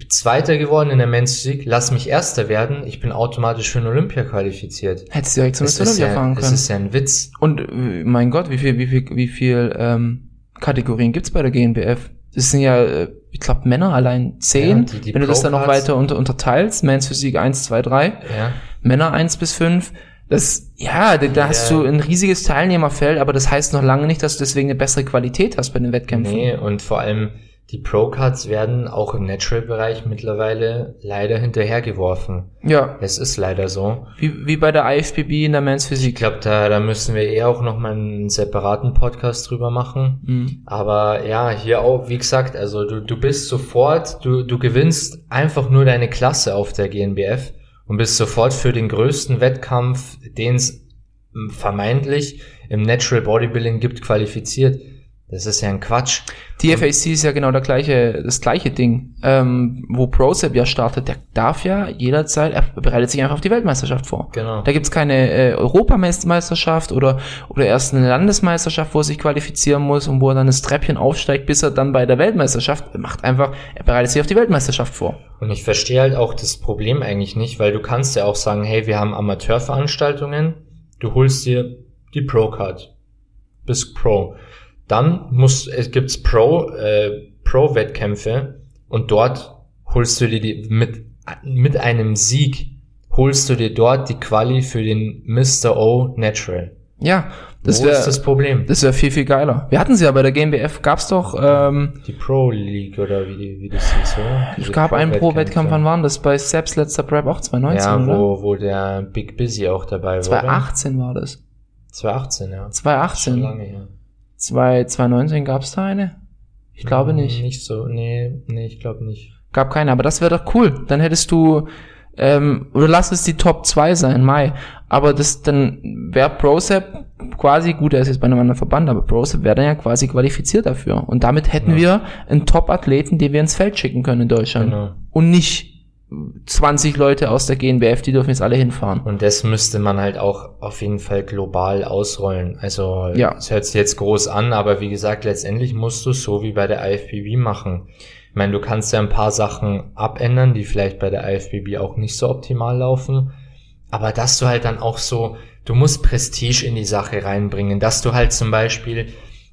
Zweiter geworden in der Men's Physik, lass mich Erster werden, ich bin automatisch für den Olympia qualifiziert. Hättest du direkt zum Olympia ja, fahren können. ist ja ein Witz. Und äh, mein Gott, wie viel, wie viel, wie viel ähm, Kategorien gibt's bei der GNBF? Das sind ja, äh, ich glaube, Männer allein zehn. Ja, die- die Wenn du das dann noch weiter unter, unterteilst, Men's Physik 1, 2, 3, Ja. Männer 1 bis 5, das, ja, da, da hast Ja. du ein riesiges Teilnehmerfeld, aber das heißt noch lange nicht, dass du deswegen eine bessere Qualität hast bei den Wettkämpfen. Nee, und vor allem die Pro-Cards werden auch im Natural-Bereich mittlerweile leider hinterhergeworfen. Ja, Es ist leider so. wie, wie bei der IFBB in der Men's Ich Physik. glaube, da, da müssen wir eher auch noch mal einen separaten Podcast drüber machen. Mhm. Aber ja, hier auch, wie gesagt, also du, du bist sofort, du, du gewinnst einfach nur deine Klasse auf der GNBF und bist sofort für den größten Wettkampf, den es vermeintlich im Natural Bodybuilding gibt, qualifiziert. Das ist ja ein Quatsch. Die FAC ist ja genau der gleiche, das gleiche Ding. Ähm, wo ProSep ja startet, der darf ja jederzeit, er bereitet sich einfach auf die Weltmeisterschaft vor. Genau. Da gibt's keine äh, Europameisterschaft oder, oder erst eine Landesmeisterschaft, wo er sich qualifizieren muss und wo er dann das Treppchen aufsteigt, bis er dann bei der Weltmeisterschaft er macht einfach, er bereitet sich auf die Weltmeisterschaft vor. Und ich verstehe halt auch das Problem eigentlich nicht, weil du kannst ja auch sagen, hey, wir haben Amateurveranstaltungen, du holst dir die Pro-Card, bist Pro. Dann muss, es gibt's Pro, äh, Pro-Wettkämpfe und dort holst du dir die, mit, mit einem Sieg holst du dir dort die Quali für den Mr. O Natural. Ja, das Wo wäre ist das Problem? das wäre viel, viel geiler. Wir hatten sie ja bei der GmbF, gab's doch, ähm, Die Pro League oder wie, die, wie das hieß, oder? es Diese gab einen Pro-Wettkämpfe. Pro-Wettkampf, wann waren das? Bei Seps letzter Prep auch 2019, Ja, oder? wo, wo der Big Busy auch dabei war. 2018 war das. 2018, ja. Schon 2018. lange her. 2, 2019 gab's da eine? Ich glaube Hm, nicht. Nicht so, nee, nee, ich glaube nicht. Gab keine, aber das wäre doch cool. Dann hättest du, ähm, oder lass es die Top 2 sein, Mai. Aber das, dann wäre ProSep quasi, gut, er ist jetzt bei einem anderen Verband, aber ProSep wäre dann ja quasi qualifiziert dafür. Und damit hätten Ja. wir einen Top-Athleten, den wir ins Feld schicken können in Deutschland. Genau. Und nicht 20 Leute aus der GNBF, die dürfen jetzt alle hinfahren. Und das müsste man halt auch auf jeden Fall global ausrollen. Also, Ja. es hört sich jetzt groß an, aber wie gesagt, letztendlich musst du es so wie bei der IFBB machen. Ich meine, du kannst ja ein paar Sachen abändern, die vielleicht bei der IFBB auch nicht so optimal laufen. Aber dass du halt dann auch so, du musst Prestige in die Sache reinbringen, dass du halt zum Beispiel,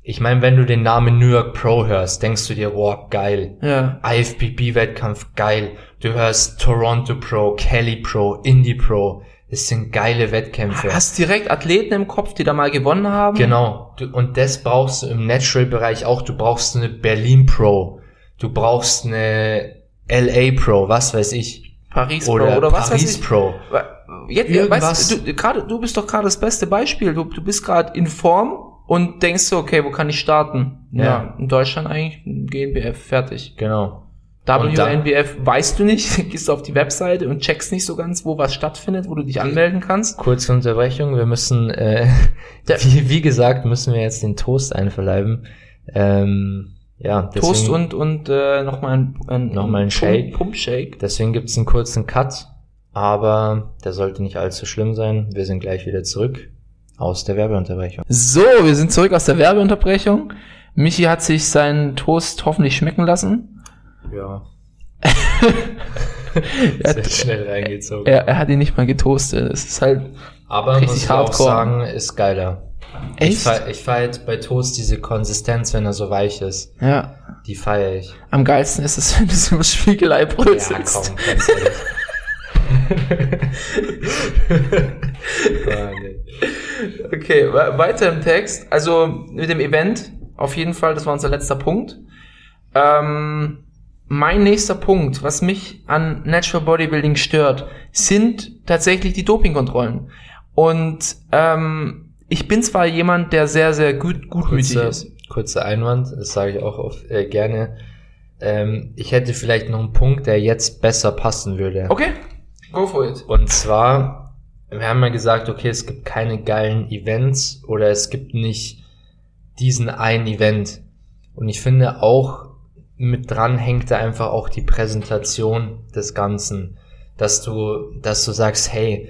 ich meine, wenn du den Namen New York Pro hörst, denkst du dir, wow, geil. Ja. IFBB-Wettkampf, geil. Du hörst Toronto Pro, Kelly Pro, Indie Pro. Das sind geile Wettkämpfe. Hast direkt Athleten im Kopf, die da mal gewonnen haben? Genau. Du, und das brauchst du im Natural-Bereich auch. Du brauchst eine Berlin Pro. Du brauchst eine LA Pro, was weiß ich. Paris Oder, Pro oder was weiß Paris ich. Pro. Jetzt, Irgendwas. weißt du, gerade, du bist doch gerade das beste Beispiel. Du, du bist gerade in Form und denkst so, okay, wo kann ich starten? Ja, Ja. in Deutschland eigentlich GNBF, fertig. Genau. WNBF weißt du nicht, gehst du auf die Webseite und checkst nicht so ganz, wo was stattfindet, wo du dich anmelden kannst. Kurze Unterbrechung. Wir müssen, äh, wie, wie gesagt, müssen wir jetzt den Toast einverleiben. Ähm, ja, deswegen, Toast und, und äh, nochmal ein, ein, Nochmal ein Pump- Shake. Pump-Shake. Deswegen gibt's einen kurzen Cut, aber der sollte nicht allzu schlimm sein. Wir sind gleich wieder zurück aus der Werbeunterbrechung. So, wir sind zurück aus der Werbeunterbrechung. Michi hat sich seinen Toast hoffentlich schmecken lassen. Ja. Er, Sehr schnell reingezogen. er, er hat ihn nicht mal getoastet. Es ist halt aber richtig muss ich auch hardcore. sagen, ist geiler. Ich echt. ich feier halt bei Toast diese Konsistenz, wenn er so weich ist. Ja. Die feiere ich. Am geilsten ist es, wenn du so Spiegelei Ja, bröselst. komm, ganz. Okay, we- weiter im Text. Also mit dem Event, auf jeden Fall, das war unser letzter Punkt. Ähm, mein nächster Punkt, was mich an Natural Bodybuilding stört, sind tatsächlich die Dopingkontrollen. Und ähm, ich bin zwar jemand, der sehr, sehr gut, gutmütig kurzer, ist. kurzer Einwand, das sage ich auch oft, äh, gerne. Ähm, ich hätte vielleicht noch einen Punkt, der jetzt besser passen würde. Okay, go for it. Und zwar, wir haben ja gesagt, okay, es gibt keine geilen Events oder es gibt nicht diesen einen Event. Und ich finde auch mit dran hängt da einfach auch die Präsentation des Ganzen, dass du, dass du sagst, hey,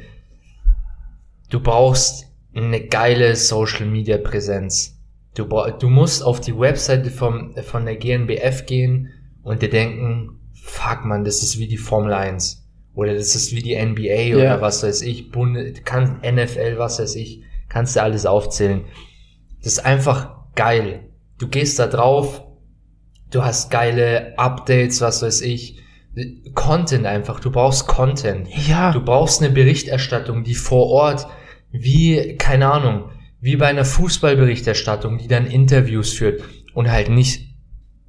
du brauchst eine geile Social Media Präsenz. Du, du musst auf die Webseite vom, von der GNBF gehen und dir denken, fuck man, das ist wie die Formel 1. Oder das ist wie die NBA Ja. oder was weiß ich, Bunde, kann, NFL, was weiß ich, kannst du alles aufzählen. Das ist einfach geil. Du gehst da drauf, du hast geile Updates, was weiß ich. Content einfach, du brauchst Content. Ja. Du brauchst eine Berichterstattung, die vor Ort, wie, keine Ahnung, wie bei einer Fußballberichterstattung, die dann Interviews führt und halt nicht,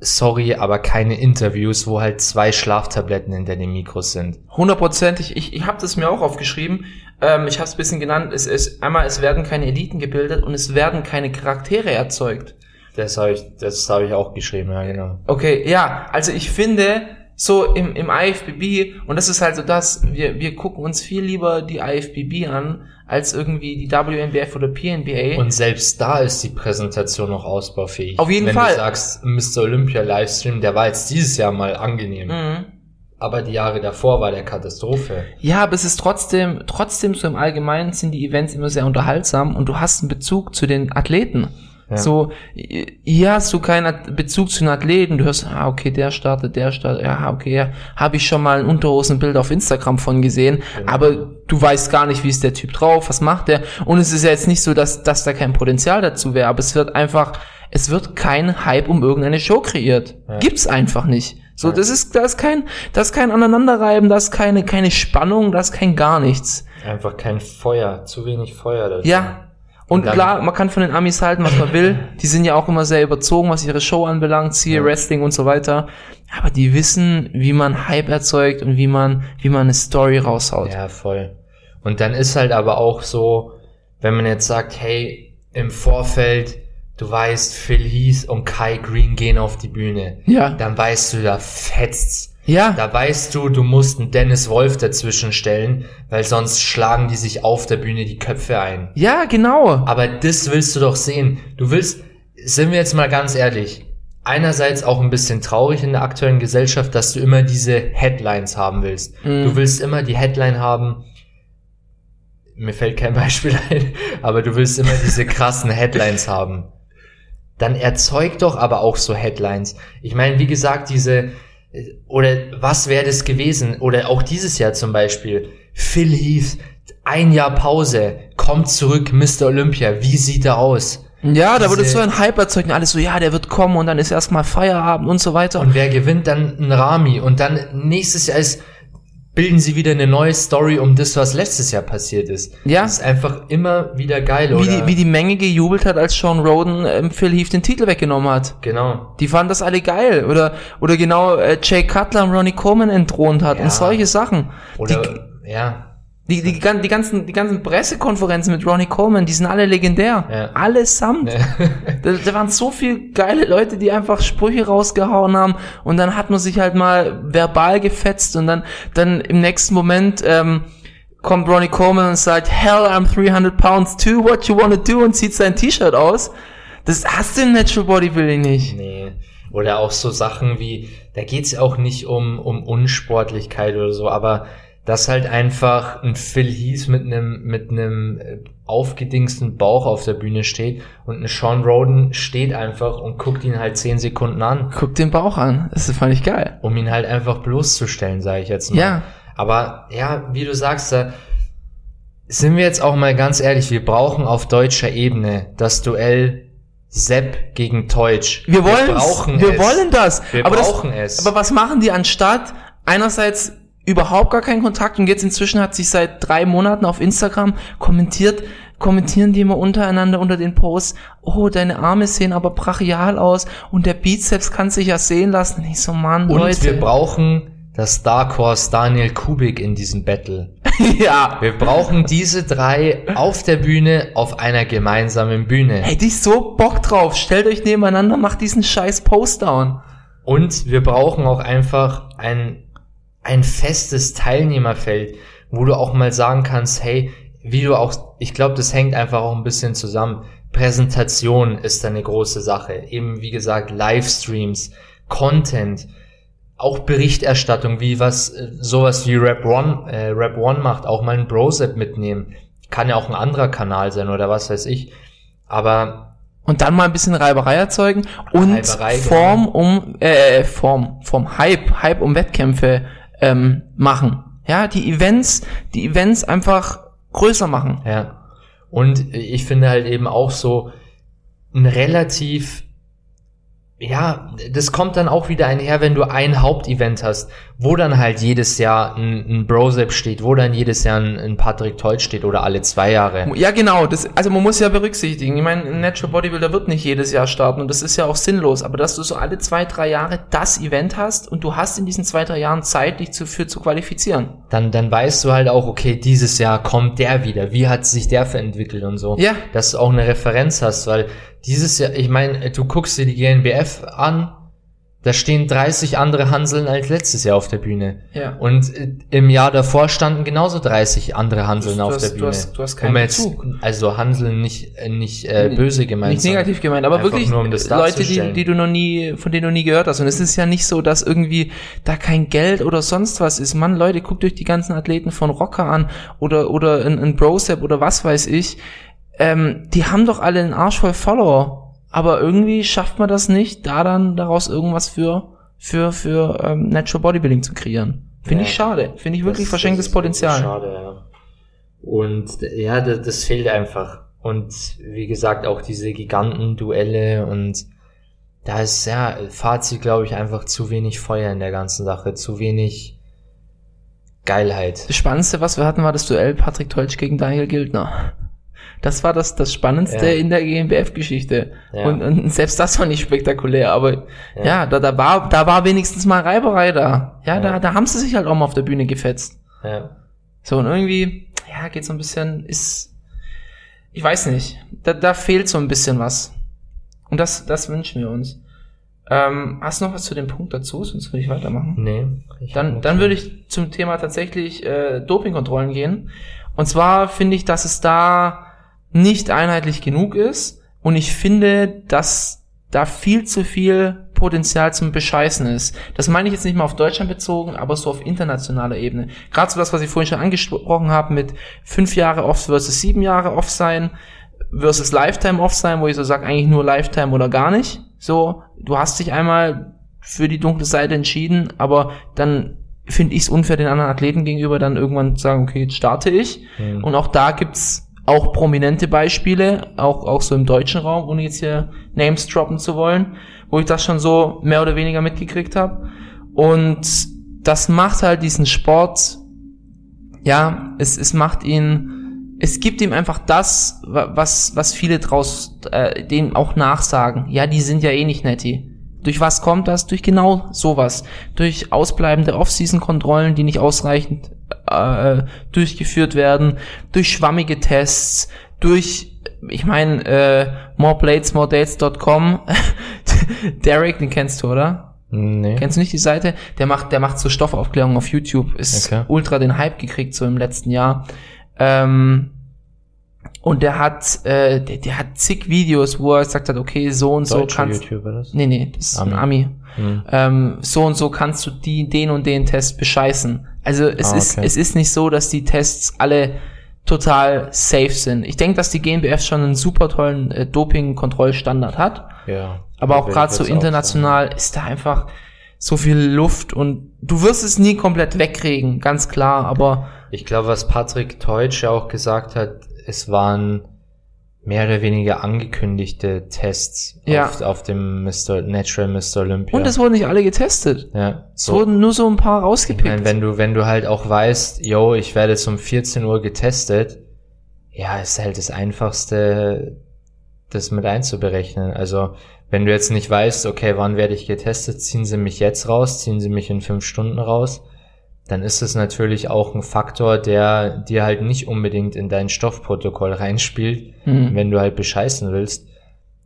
sorry, aber keine Interviews, wo halt zwei Schlaftabletten hinter dem Mikro sind. Hundertprozentig. Ich, ich habe das mir auch aufgeschrieben. Ähm, ich habe es ein bisschen genannt. Es ist einmal, es werden keine Eliten gebildet und es werden keine Charaktere erzeugt. Das habe ich, das habe ich auch geschrieben, ja, genau. Okay, ja, also ich finde, so im, im IFBB, und das ist halt so das, wir, wir gucken uns viel lieber die IFBB an, als irgendwie die WNBF oder PNBA. Und selbst da ist die Präsentation noch ausbaufähig. Auf jeden Wenn Fall. du sagst, Mr. Olympia Livestream, der war jetzt dieses Jahr mal angenehm. mhm. Aber die Jahre davor war der Katastrophe. Ja, aber es ist trotzdem, trotzdem so im Allgemeinen sind die Events immer sehr unterhaltsam und du hast einen Bezug zu den Athleten. Ja. So, hier hast du keinen Bezug zu den Athleten. Du hörst, ah, okay, der startet, der startet, ja, okay, ja, habe ich schon mal ein Unterhosenbild auf Instagram von gesehen, Genau. aber du weißt gar nicht, wie ist der Typ drauf, was macht der. Und es ist ja jetzt nicht so, dass, dass da kein Potenzial dazu wäre, aber es wird einfach, es wird kein Hype um irgendeine Show kreiert. Ja. Gibt's einfach nicht. So, das ist, da ist kein, da ist kein Aneinanderreiben, da ist keine, keine Spannung, da ist kein gar nichts. Einfach kein Feuer, zu wenig Feuer dazu. Ja. Und dann- klar, man kann von den Amis halten, was man will. Die sind ja auch immer sehr überzogen, was ihre Show anbelangt, siehe Ja. Wrestling und so weiter. Aber die wissen, wie man Hype erzeugt und wie man, wie man eine Story raushaut. Ja, voll. Und dann ist halt aber auch so, wenn man jetzt sagt, hey, im Vorfeld, du weißt, Phil Heath und Kai Green gehen auf die Bühne. Ja. Dann weißt du, da fetzt's. Ja. Da weißt du, du musst einen Dennis Wolf dazwischen stellen, weil sonst schlagen die sich auf der Bühne die Köpfe ein. Ja, genau. Aber das willst du doch sehen. Du willst, sind wir jetzt mal ganz ehrlich, einerseits auch ein bisschen traurig in der aktuellen Gesellschaft, dass du immer diese Headlines haben willst. Mhm. Du willst immer die Headline haben, mir fällt kein Beispiel ein, aber du willst immer diese krassen Headlines haben. Dann erzeug doch aber auch so Headlines. Ich meine, wie gesagt, diese, oder was wäre das gewesen? Oder auch dieses Jahr zum Beispiel. Phil Heath, ein Jahr Pause, kommt zurück, Mr. Olympia, wie sieht er aus? Ja, da wurde so ein Hype erzeugt und alles so, ja, der wird kommen und dann ist erstmal Feierabend und so weiter. Und wer gewinnt dann ein Rami? Und dann nächstes Jahr ist, bilden sie wieder eine neue Story um das, was letztes Jahr passiert ist. Ja. Das ist einfach immer wieder geil, wie, oder? die, wie die Menge gejubelt hat, als Sean Roden ähm, Phil Heath den Titel weggenommen hat. genau. Die fanden das alle geil. Oder, oder genau äh, Jay Cutler und Ronnie Coleman entthront hat Ja. und solche Sachen. Oder, die, ja. Die, die, die, ganzen, die ganzen Pressekonferenzen mit Ronnie Coleman, die sind alle legendär. Ja. Allesamt. Da, da waren so viele geile Leute, die einfach Sprüche rausgehauen haben und dann hat man sich halt mal verbal gefetzt und dann, dann im nächsten Moment ähm, kommt Ronnie Coleman und sagt, Hell, I'm 300 pounds too, what you wanna do? und zieht sein T-Shirt aus. Das hast du im Natural Bodybuilding nicht. Nee. Oder auch so Sachen wie, da geht's ja auch nicht um, um Unsportlichkeit oder so, aber dass halt einfach ein Phil Heath mit einem mit einem äh, aufgedingsten Bauch auf der Bühne steht und ein Sean Roden steht einfach und guckt ihn halt zehn Sekunden an, Guck den Bauch an. Das fand ich geil. um ihn halt einfach bloßzustellen, sage ich jetzt mal. Ja. Aber ja, wie du sagst, da sind wir jetzt auch mal ganz ehrlich, wir brauchen auf deutscher Ebene das Duell Sepp gegen Teutsch. Wir wollen brauchen wir es. wollen das. Wir aber brauchen das, es. Aber was machen die anstatt? Einerseits überhaupt gar keinen Kontakt und jetzt inzwischen hat sich seit drei Monaten auf Instagram kommentiert, kommentieren die immer untereinander unter den Posts, oh, deine Arme sehen aber brachial aus und der Bizeps kann sich ja sehen lassen. Und ich so, Mann, Und Leute. wir brauchen das Dark Horse Daniel Kubik in diesem Battle. ja. Wir brauchen diese drei auf der Bühne auf einer gemeinsamen Bühne. Hätte ich so Bock drauf. Stellt euch nebeneinander, macht diesen scheiß Post down. Und wir brauchen auch einfach ein, ein festes Teilnehmerfeld, wo du auch mal sagen kannst, hey, wie du auch, ich glaube, das hängt einfach auch ein bisschen zusammen. Präsentation ist da eine große Sache. Eben, wie gesagt, Livestreams, Content, auch Berichterstattung, wie was, äh, sowas wie Rap One, äh, Rap One macht, auch mal ein Brosep mitnehmen. kann ja auch ein anderer Kanal sein oder was weiß ich. Aber und dann mal ein bisschen Reiberei erzeugen und Reiberei, Form um äh, Form vom Hype Hype um Wettkämpfe ähm, machen. Ja, die Events, die Events einfach größer machen. Ja. Und ich finde halt eben auch so ein relativ ja, das kommt dann auch wieder einher, wenn du ein Hauptevent hast, wo dann halt jedes Jahr ein, ein Brosep steht, wo dann jedes Jahr ein, ein Patrick Teut steht oder alle zwei Jahre. Ja, genau. Das, also man muss ja berücksichtigen. Ich meine, ein Natural Bodybuilder wird nicht jedes Jahr starten und das ist ja auch sinnlos. Aber dass du so alle zwei, drei Jahre das Event hast und du hast in diesen zwei, drei Jahren Zeit, dich zu, für zu qualifizieren. Dann, dann weißt du halt auch, okay, dieses Jahr kommt der wieder. Wie hat sich der verändert und so. Ja. Dass du auch eine Referenz hast, weil dieses Jahr, ich meine, du guckst dir die GNBF an, da stehen 30 andere Hanseln als letztes Jahr auf der Bühne. Ja. Und äh, im Jahr davor standen genauso 30 andere Hanseln Du- du auf hast- der du Bühne. hast- du hast keinen um jetzt, Bezug. also Hanseln nicht, äh, nicht äh, böse gemeint. Nicht negativ gemeint, aber wirklich nur, um Leute, die, die du noch nie, von denen du nie gehört hast. Und es ist ja nicht so, dass irgendwie da kein Geld oder sonst was ist. Mann, Leute, guckt euch die ganzen Athleten von Rocker an oder, oder ein, ein Brosep oder was weiß ich. Ähm, die haben doch alle einen Arsch voll Follower. Aber irgendwie schafft man das nicht, da dann daraus irgendwas für, für, für ähm, Natural Bodybuilding zu kreieren. Finde Ja. ich schade. Finde ich wirklich Das- verschenktes das Potenzial. Schade, ja. Und ja, das, das fehlt einfach. Und wie gesagt, auch diese Giganten-Duelle und da ist ja, Fazit, glaube ich, einfach zu wenig Feuer in der ganzen Sache, zu wenig Geilheit. Das Spannendste, was wir hatten, war das Duell Patrick Teutsch gegen Daniel Gildner. Das war das, das Spannendste Ja. in der GmbF-Geschichte. Ja. Und, und selbst das war nicht spektakulär, aber ja, Ja. da, da war, da war wenigstens mal Reiberei da. Ja, da, da haben sie sich halt auch mal auf der Bühne gefetzt. Ja. So, und irgendwie, ja, geht so ein bisschen, ist, ich weiß nicht, da, da fehlt so ein bisschen was. Und das, das wünschen wir uns. Ähm, hast du noch was zu dem Punkt dazu? Sonst würde ich weitermachen. Nee. ich Dann, dann würde ich zum Thema tatsächlich äh, Dopingkontrollen gehen. Und zwar finde ich, dass es da nicht einheitlich genug ist. Und ich finde, dass da viel zu viel Potenzial zum Bescheißen ist. Das meine ich jetzt nicht mal auf Deutschland bezogen, aber so auf internationaler Ebene. Gerade so das, was ich vorhin schon angesprochen habe mit fünf Jahre off versus sieben Jahre off sein versus Lifetime off sein, wo ich so sage, eigentlich nur Lifetime oder gar nicht. So, du hast dich einmal für die dunkle Seite entschieden, aber dann finde ich es unfair den anderen Athleten gegenüber, dann irgendwann zu sagen, okay, jetzt starte ich. Hm. Und auch da gibt's auch prominente Beispiele, auch, auch so im deutschen Raum, ohne jetzt hier Names droppen zu wollen, wo ich das schon so mehr oder weniger mitgekriegt habe. Und das macht halt diesen Sport, ja, es, es macht ihn, es gibt ihm einfach das, wa- was, was viele draus, äh, denen auch nachsagen. Ja, die sind ja eh nicht netti. Durch was kommt das? Durch genau sowas. Durch ausbleibende Off-Season-Kontrollen, die nicht ausreichend äh, durchgeführt werden, durch schwammige Tests, durch, ich meine, äh, moreplates, Derek, den kennst du, oder? Nee. Kennst du nicht die Seite? Der macht, der macht so Stoffaufklärung auf YouTube. Ist Okay. ultra den Hype gekriegt, so im letzten Jahr. Ähm, und der hat, äh, der, der hat zig Videos, wo er gesagt hat, okay, so und so Deutscher kannst YouTuber das? Nee, nee, das ist ein Ami. Hm. Ähm, so und so kannst du die, den und den Test bescheißen. Also es Ah, ist, okay. es ist nicht so, dass die Tests alle total safe sind. Ich denke, dass die GmbF schon einen super tollen äh, Doping-Kontrollstandard hat. Ja. Aber auch gerade so international ist da einfach so viel Luft und du wirst es nie komplett wegkriegen, ganz klar, aber Ich glaube, was Patrick Teutsch ja auch gesagt hat, es waren mehr oder weniger angekündigte Tests Ja. auf, auf dem Mr. Natural Mr. Olympia. und es wurden nicht alle getestet. ja, Es wurden nur so ein paar ich rausgepickt. meine, wenn du, wenn du halt auch weißt, yo, ich werde jetzt um 14 Uhr getestet, ja, ist halt das einfachste, das mit einzuberechnen. Also, wenn du jetzt nicht weißt, okay, wann werde ich getestet, ziehen sie mich jetzt raus, ziehen sie mich in fünf Stunden raus, dann ist es natürlich auch ein Faktor, der dir halt nicht unbedingt in dein Stoffprotokoll reinspielt, Hm. wenn du halt bescheißen willst.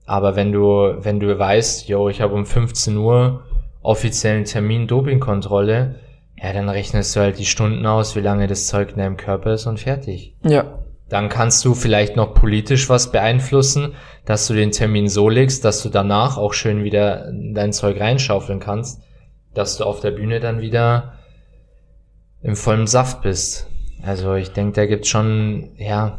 Aber wenn du, wenn du weißt, yo, ich habe um 15 Uhr offiziellen Termin Dopingkontrolle, ja, dann rechnest du halt die Stunden aus, wie lange das Zeug in deinem Körper ist und fertig. Ja. Dann kannst du vielleicht noch politisch was beeinflussen, dass du den Termin so legst, dass du danach auch schön wieder dein Zeug reinschaufeln kannst, dass du auf der Bühne dann wieder im vollen Saft bist. Also ich denke, da gibt's schon, ja,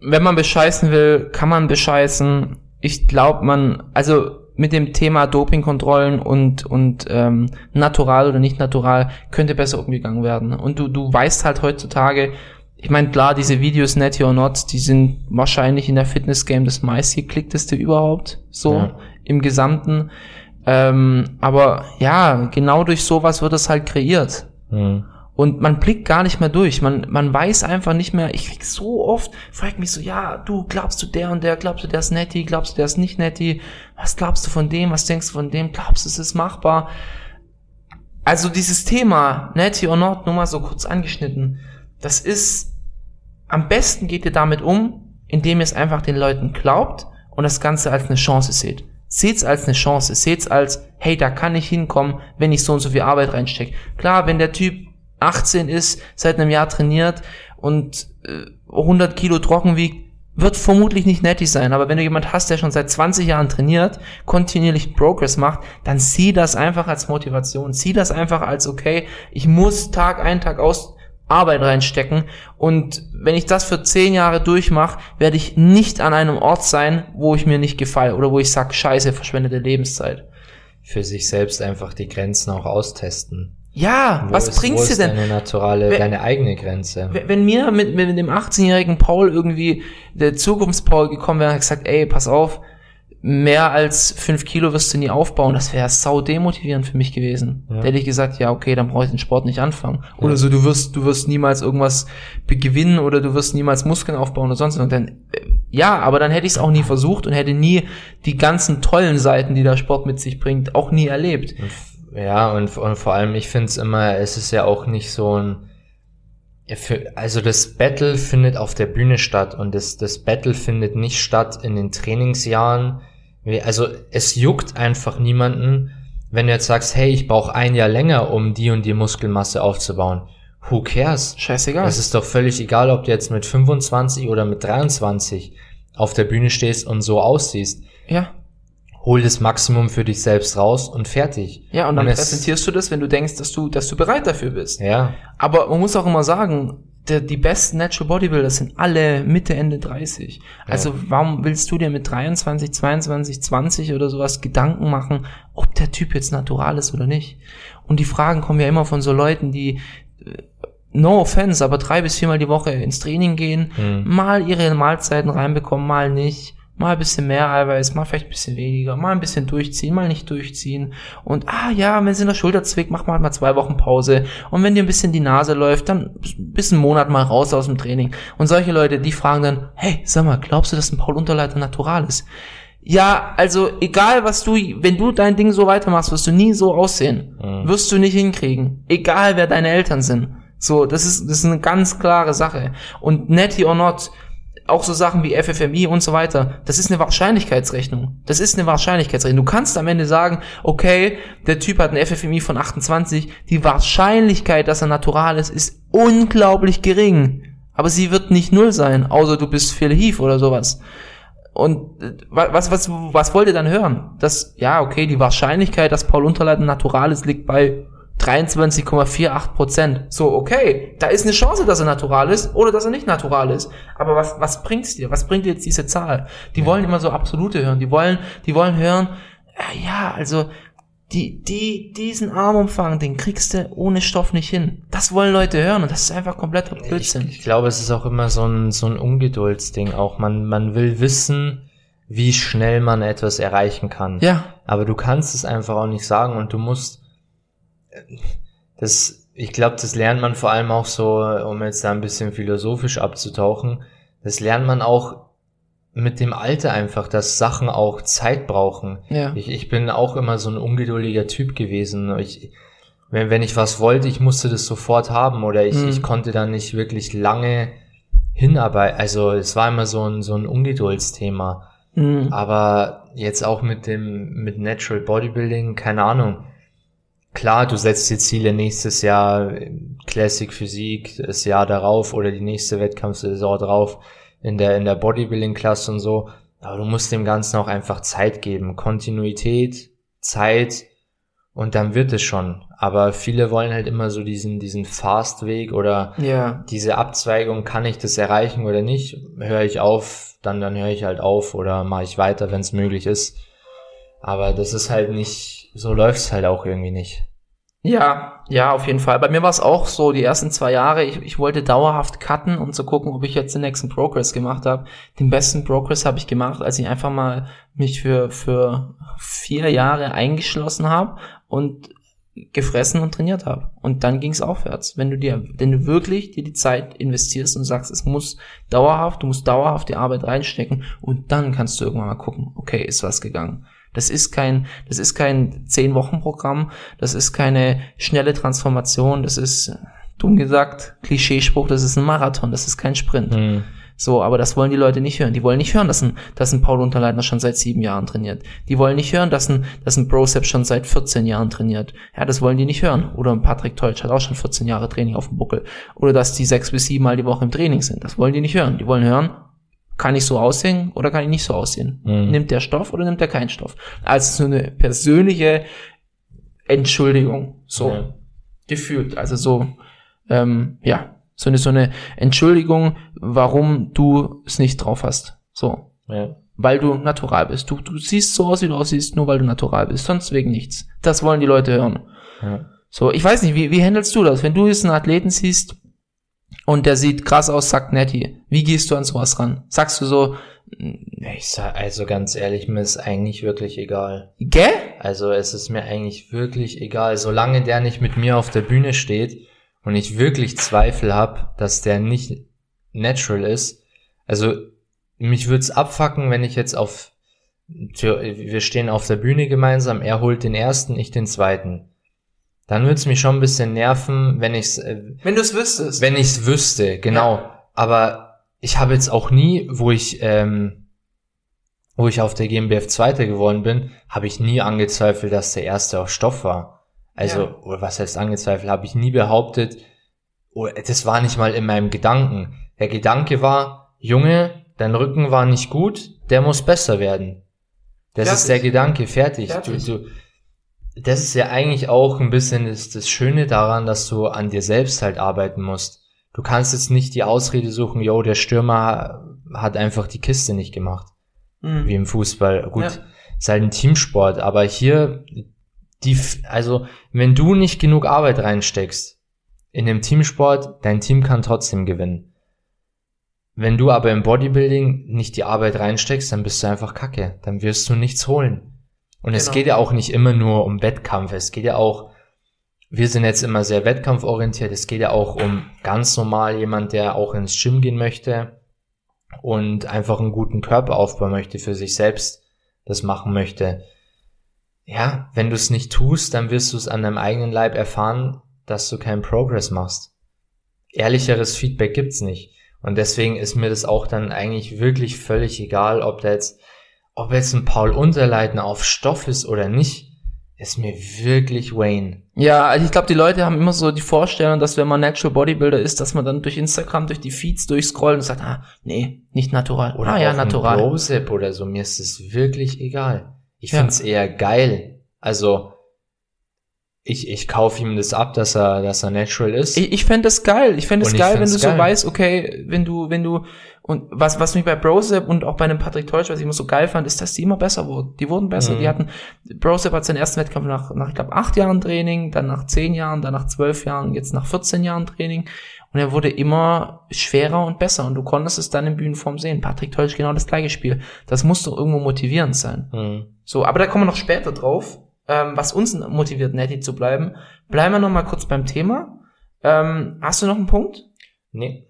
wenn man bescheißen will, kann man bescheißen. Ich glaube, man, also mit dem Thema Dopingkontrollen und und ähm, natural oder nicht natural könnte besser umgegangen werden. Und du du weißt halt heutzutage, ich meine klar, diese Videos Netty or Not, die sind wahrscheinlich in der Fitness Game das meistgeklickteste überhaupt so ja. im Gesamten. Ähm, aber ja, genau durch sowas wird es halt kreiert. Mhm. Und man blickt gar nicht mehr durch. Man, man weiß einfach nicht mehr. Ich krieg so oft, fragt mich so, ja, du glaubst du der und der, glaubst du der ist netti, glaubst du der ist nicht netti? Was glaubst du von dem? Was denkst du von dem? Glaubst du, es ist machbar? Also dieses Thema, netti or not, nur mal so kurz angeschnitten. Das ist, am besten geht ihr damit um, indem ihr es einfach den Leuten glaubt und das Ganze als eine Chance seht. Seht's als eine Chance, seht's als, hey, da kann ich hinkommen, wenn ich so und so viel Arbeit reinstecke. Klar, wenn der Typ 18 ist, seit einem Jahr trainiert und äh, 100 Kilo trocken wiegt, wird vermutlich nicht nettig sein, aber wenn du jemand hast, der schon seit 20 Jahren trainiert, kontinuierlich Progress macht, dann sieh das einfach als Motivation, sieh das einfach als, okay, ich muss Tag ein, Tag aus Arbeit reinstecken und wenn ich das für 10 Jahre durchmache, werde ich nicht an einem Ort sein, wo ich mir nicht gefalle oder wo ich sag, scheiße, verschwendete Lebenszeit. Für sich selbst einfach die Grenzen auch austesten. Ja, wo was ist, bringt's dir denn? Deine naturale, wenn, deine eigene Grenze. Wenn mir mit, mit dem 18-jährigen Paul irgendwie der Zukunftspaul gekommen wäre und gesagt, ey, pass auf, mehr als fünf Kilo wirst du nie aufbauen, das wäre sau demotivierend für mich gewesen. Ja. Da hätte ich gesagt, ja, okay, dann brauche ich den Sport nicht anfangen. Ja. Oder so, du wirst, du wirst niemals irgendwas gewinnen oder du wirst niemals Muskeln aufbauen oder sonst was. Und dann, äh, ja, aber dann hätte ich es auch nie versucht und hätte nie die ganzen tollen Seiten, die der Sport mit sich bringt, auch nie erlebt. Ja, und, und vor allem, ich finde es immer, es ist ja auch nicht so ein, also das Battle findet auf der Bühne statt und das, das Battle findet nicht statt in den Trainingsjahren. Also es juckt einfach niemanden, wenn du jetzt sagst, hey, ich brauche ein Jahr länger, um die und die Muskelmasse aufzubauen. Who cares? Scheißegal. Es ist doch völlig egal, ob du jetzt mit 25 oder mit 23 auf der Bühne stehst und so aussiehst. Ja hol das Maximum für dich selbst raus und fertig. Ja, und dann und präsentierst du das, wenn du denkst, dass du, dass du bereit dafür bist. Ja. Aber man muss auch immer sagen, der, die besten Natural Bodybuilders sind alle Mitte, Ende 30. Also ja. warum willst du dir mit 23, 22, 20 oder sowas Gedanken machen, ob der Typ jetzt natural ist oder nicht? Und die Fragen kommen ja immer von so Leuten, die äh, no offense, aber drei bis viermal die Woche ins Training gehen, mhm. mal ihre Mahlzeiten reinbekommen, mal nicht mal ein bisschen mehr Eiweiß, mal vielleicht ein bisschen weniger, mal ein bisschen durchziehen, mal nicht durchziehen. Und ah ja, wenn sie in der Schulter zwickt, mach mal halt mal zwei Wochen Pause. Und wenn dir ein bisschen die Nase läuft, dann bis einen Monat mal raus aus dem Training. Und solche Leute, die fragen dann, hey, sag mal, glaubst du, dass ein Paul Unterleiter natural ist? Ja, also egal was du, wenn du dein Ding so weitermachst, wirst du nie so aussehen. Mhm. Wirst du nicht hinkriegen. Egal wer deine Eltern sind. So, das ist, das ist eine ganz klare Sache. Und netty or not, auch so Sachen wie FFMI und so weiter, das ist eine Wahrscheinlichkeitsrechnung. Das ist eine Wahrscheinlichkeitsrechnung. Du kannst am Ende sagen, okay, der Typ hat ein FFMI von 28, die Wahrscheinlichkeit, dass er natural ist, ist unglaublich gering. Aber sie wird nicht null sein, außer du bist Phil Heath oder sowas. Und äh, was, was, was wollt ihr dann hören? Das, ja, okay, die Wahrscheinlichkeit, dass Paul Unterleiter natural ist, liegt bei 23,48 Prozent. So, okay, da ist eine Chance, dass er natural ist oder dass er nicht natural ist. Aber was, was bringt's dir? Was bringt dir jetzt diese Zahl? Die wollen immer so absolute hören. Die wollen, die wollen hören, äh, ja, also, die, die, diesen Armumfang, den kriegst du ohne Stoff nicht hin. Das wollen Leute hören und das ist einfach kompletter Blödsinn. Ich, ich glaube, es ist auch immer so ein, so ein Ungeduldsding auch. Man, man will wissen, wie schnell man etwas erreichen kann. Ja. Aber du kannst es einfach auch nicht sagen und du musst das, ich glaube, das lernt man vor allem auch so, um jetzt da ein bisschen philosophisch abzutauchen, das lernt man auch mit dem Alter einfach, dass Sachen auch Zeit brauchen. Ja. Ich, ich bin auch immer so ein ungeduldiger Typ gewesen. Ich, wenn, wenn ich was wollte, ich musste das sofort haben oder ich, mhm. ich konnte da nicht wirklich lange hinarbeiten. Also es war immer so ein, so ein Ungeduldsthema. Mhm. Aber jetzt auch mit dem, mit Natural Bodybuilding, keine Ahnung klar, du setzt dir Ziele nächstes Jahr Classic Physik, das Jahr darauf oder die nächste Wettkampfsaison drauf in der, in der Bodybuilding-Klasse und so. Aber du musst dem Ganzen auch einfach Zeit geben. Kontinuität, Zeit und dann wird es schon. Aber viele wollen halt immer so diesen, diesen Fast-Weg oder Ja. diese Abzweigung, kann ich das erreichen oder nicht? Höre ich auf, dann, dann höre ich halt auf oder mache ich weiter, wenn es möglich ist. Aber das ist halt nicht, so läuft's halt auch irgendwie nicht. Ja, ja, auf jeden Fall. Bei mir war es auch so, die ersten zwei Jahre, ich, ich wollte dauerhaft cutten, um zu gucken, ob ich jetzt den nächsten Progress gemacht habe. Den besten Progress habe ich gemacht, als ich einfach mal mich für, für vier Jahre eingeschlossen habe und gefressen und trainiert habe. Und dann ging es aufwärts. Wenn du dir, wenn du wirklich dir die Zeit investierst und sagst, es muss dauerhaft, du musst dauerhaft die Arbeit reinstecken und dann kannst du irgendwann mal gucken, okay, ist was gegangen. Das ist kein, das ist kein zehn Wochen Programm, das ist keine schnelle Transformation, das ist dumm gesagt Klischeespruch, das ist ein Marathon, das ist kein Sprint. Hm. So, aber das wollen die Leute nicht hören. Die wollen nicht hören, dass ein, dass ein Paul Unterleitner schon seit sieben Jahren trainiert. Die wollen nicht hören, dass ein, dass ein Brosep schon seit 14 Jahren trainiert. Ja, das wollen die nicht hören. Oder ein Patrick Teutsch hat auch schon 14 Jahre Training auf dem Buckel. Oder dass die sechs bis sieben Mal die Woche im Training sind. Das wollen die nicht hören. Die wollen hören, kann ich so aussehen oder kann ich nicht so aussehen? Mhm. Nimmt der Stoff oder nimmt der keinen Stoff? Also so eine persönliche Entschuldigung. So Ja. gefühlt. Also so, ähm, ja, so eine, so eine Entschuldigung, warum du es nicht drauf hast. So. Ja. Weil du natural bist. Du, du siehst so aus, wie du aussiehst, nur weil du natural bist. Sonst wegen nichts. Das wollen die Leute hören. Ja. So, ich weiß nicht, wie, wie handelst du das? Wenn du jetzt einen Athleten siehst und der sieht krass aus, sagt Nettie, wie gehst du an sowas ran? Sagst du so, Ich sag, also ganz ehrlich, mir ist eigentlich wirklich egal. gell? Also es ist mir eigentlich wirklich egal, solange der nicht mit mir auf der Bühne steht und ich wirklich Zweifel habe, dass der nicht natural ist. Also mich würde es abfacken, wenn ich jetzt auf wir stehen auf der Bühne gemeinsam, er holt den ersten, ich den zweiten. Dann würde es mich schon ein bisschen nerven, wenn ich äh, Wenn du es wüsstest. wenn ich es wüsste, genau. Aber ich habe jetzt auch nie, wo ich, ähm, wo ich auf der GmbF Zweiter geworden bin, habe ich nie angezweifelt, dass der Erste auf Stoff war. Also, Ja. oder was heißt angezweifelt, habe ich nie behauptet, oh, das war nicht mal in meinem Gedanken. Der Gedanke war, Junge, dein Rücken war nicht gut, der muss besser werden. Das Fertig. ist der Gedanke, fertig. Fertig. Du, du, das ist ja eigentlich auch ein bisschen das, das Schöne daran, dass du an dir selbst halt arbeiten musst. Du kannst jetzt nicht die Ausrede suchen, yo, der Stürmer hat einfach die Kiste nicht gemacht, Mhm. wie im Fußball. Gut, Ja. ist halt ein Teamsport, aber hier, die, also, wenn du nicht genug Arbeit reinsteckst in dem Teamsport, dein Team kann trotzdem gewinnen. Wenn du aber im Bodybuilding nicht die Arbeit reinsteckst, dann bist du einfach kacke. Dann wirst du nichts holen. Und es Genau. geht ja auch nicht immer nur um Wettkampf. Es geht ja auch, wir sind jetzt immer sehr wettkampforientiert. Es geht ja auch um ganz normal jemand, der auch ins Gym gehen möchte und einfach einen guten Körper aufbauen möchte für sich selbst, das machen möchte. Ja, wenn du es nicht tust, dann wirst du es an deinem eigenen Leib erfahren, dass du keinen Progress machst. Ehrlicheres Feedback gibt's nicht. Und deswegen ist mir das auch dann eigentlich wirklich völlig egal, ob da jetzt, ob jetzt ein Paul Unterleitner auf Stoff ist oder nicht, ist mir wirklich Wayne. Ja, also ich glaube, die Leute haben immer so die Vorstellung, dass wenn man Natural Bodybuilder ist, dass man dann durch Instagram, durch die Feeds durchscrollt und sagt, ah, nee, nicht natural. Oder ah ja, natural. ein oder so. Mir ist es wirklich egal. Ich Ja. find's eher geil. Also, ich, ich kaufe ihm das ab, dass er, dass er natural ist. Ich, ich fände das geil. Ich fände es geil, wenn du find's so geil. weißt, okay, wenn du, wenn du, und was, was mich bei Brosep und auch bei einem Patrick Teutsch, was ich immer so geil fand, ist, dass die immer besser wurden. Die wurden besser. Mhm. Die hatten, Brosep hat seinen ersten Wettkampf nach, nach, ich glaube, acht Jahren Training, dann nach zehn Jahren, dann nach zwölf Jahren, jetzt nach 14 Jahren Training. Und er wurde immer schwerer und besser. Und du konntest es dann in Bühnenform sehen. Patrick Teutsch genau das gleiche Spiel. Das muss doch irgendwo motivierend sein. Hm. So, aber da kommen wir noch später drauf, ähm, was uns motiviert, Netty zu bleiben. Bleiben wir noch mal kurz beim Thema. Ähm, hast du noch einen Punkt? Nee,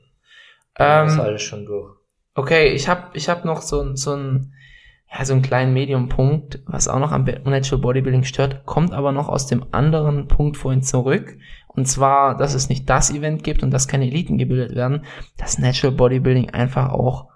das ist Ähm, alles schon durch. okay, ich habe ich hab noch so, ein- so einen ja, so einen kleinen Medium-Punkt, was auch noch am Natural Bodybuilding stört, kommt aber noch aus dem anderen Punkt vorhin zurück. Und zwar, dass es nicht das Event gibt und dass keine Eliten gebildet werden, dass Natural Bodybuilding einfach auch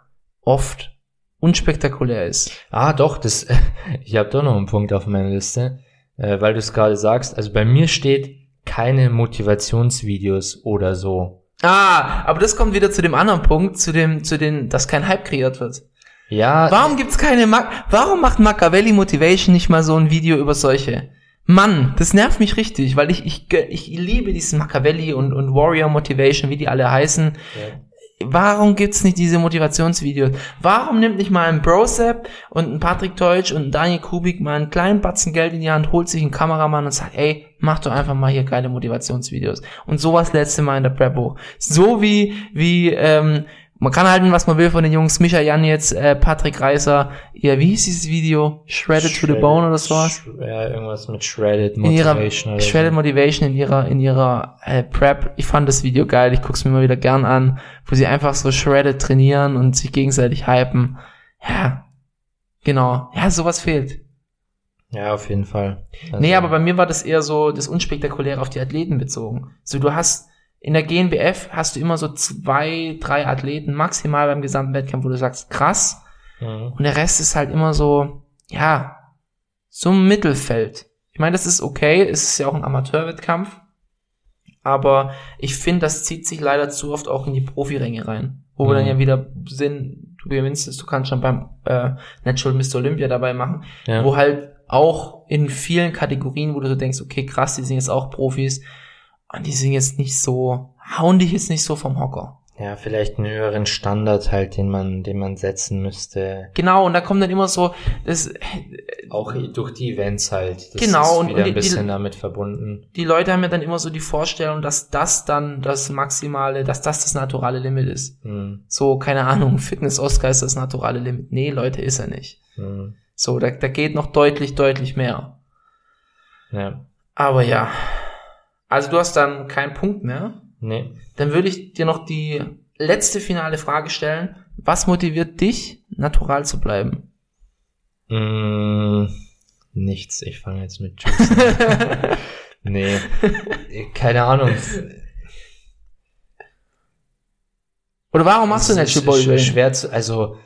oft unspektakulär ist. Ah, doch, das, ich habe doch noch einen Punkt auf meiner Liste, äh, weil du es gerade sagst. Also bei mir steht keine Motivationsvideos oder so. Ah, aber das kommt wieder zu dem anderen Punkt, zu dem, zu den, dass kein Hype kreiert wird. Ja, Warum gibt's keine, Ma warum macht Machiavelli Motivation nicht mal so ein Video über solche? Mann, das nervt mich richtig, weil ich, ich, ich liebe diesen Machiavelli und, und Warrior Motivation, wie die alle heißen. Ja. Warum gibt's nicht diese Motivationsvideos? Warum nimmt nicht mal ein Brosep und ein Patrick Teutsch und ein Daniel Kubik mal einen kleinen Batzen Geld in die Hand, holt sich einen Kameramann und sagt, ey, mach doch einfach mal hier geile Motivationsvideos. Und sowas letzte Mal in der Prep. So wie, wie, ähm, man kann halten, was man will von den Jungs. Micha Jan jetzt, äh, Patrick Reiser. Ja, wie hieß dieses Video? Shredded, to the Bone oder so? Ja, irgendwas mit Shredded In ihrer Motivation. Shredded so. Motivation in ihrer in ihrer äh, Prep. Ich fand das Video geil. Ich guck's mir immer wieder gern an, wo sie einfach so Shredded trainieren und sich gegenseitig hypen. Ja, genau. Ja, sowas fehlt. Ja, auf jeden Fall. Also, Nee, aber bei mir war das eher so das Unspektakuläre auf die Athleten bezogen. So, du hast in der GNBF hast du immer so zwei, drei Athleten maximal beim gesamten Wettkampf, wo du sagst, krass. Mhm. Und der Rest ist halt immer so, ja, so im Mittelfeld. Ich meine, das ist okay, es ist ja auch ein Amateurwettkampf. Aber ich finde, das zieht sich leider zu oft auch in die Profiränge rein. Wo wir Mhm. dann ja wieder sind, du gewinnst es, du kannst schon beim äh, Natural Mr. Olympia dabei machen, Ja. wo halt auch in vielen Kategorien, wo du so denkst, okay, krass, die sind jetzt auch Profis, und die sind jetzt nicht so, hauen dich jetzt nicht so vom Hocker. ja, vielleicht einen höheren Standard halt, den man, den man setzen müsste. Genau, und da kommt dann immer so, das, Auch durch die Events halt. Das Genau, ist und- wieder und ein die- bisschen damit verbunden. die Leute haben ja dann immer so die Vorstellung, dass das dann das maximale, dass das das naturale Limit ist. Mhm. So, keine Ahnung, Fitness-Oscar ist das naturale Limit. Nee, Leute, ist er nicht. Mhm. So, da, da geht noch deutlich, deutlich mehr. Ja. Aber ja. Also du hast dann keinen Punkt mehr. Nee. Dann würde ich dir noch die letzte finale Frage stellen. Was motiviert dich, natural zu bleiben? Mm, nichts. Ich fange jetzt mit an. Nee. Keine Ahnung. Oder warum machst du Es Natural ist Bodybuilding? Schwer zu, also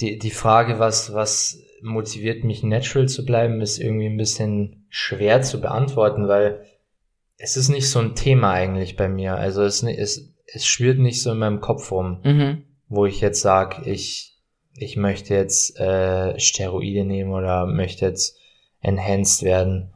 die, die Frage, was, was motiviert mich natural zu bleiben, ist irgendwie ein bisschen schwer zu beantworten, weil es ist nicht so ein Thema eigentlich bei mir. Also es, es, es schwirrt nicht so in meinem Kopf rum, Mhm. wo ich jetzt sage, ich, ich möchte jetzt äh, Steroide nehmen oder möchte jetzt enhanced werden.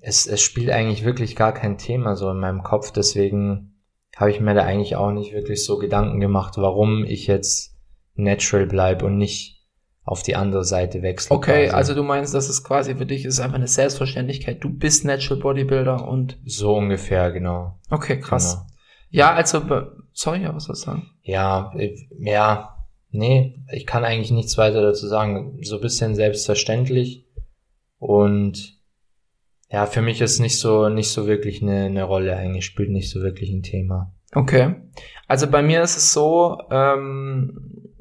Es, es spielt eigentlich wirklich gar kein Thema so in meinem Kopf, deswegen habe ich mir da eigentlich auch nicht wirklich so Gedanken gemacht, warum ich jetzt natural bleib und nicht auf die andere Seite wechsle. Okay, quasi. also du meinst, das ist quasi für dich ist einfach eine Selbstverständlichkeit. Du bist Natural Bodybuilder und so ungefähr, genau. okay, krass. Genau. Ja, also sorry, was soll ich sagen? Ja, ja, nee, ich kann eigentlich nichts weiter dazu sagen. So ein bisschen selbstverständlich und ja, für mich ist nicht so nicht so wirklich eine, eine Rolle eigentlich, spielt nicht so wirklich ein Thema. Okay. Also bei mir ist es so, ähm,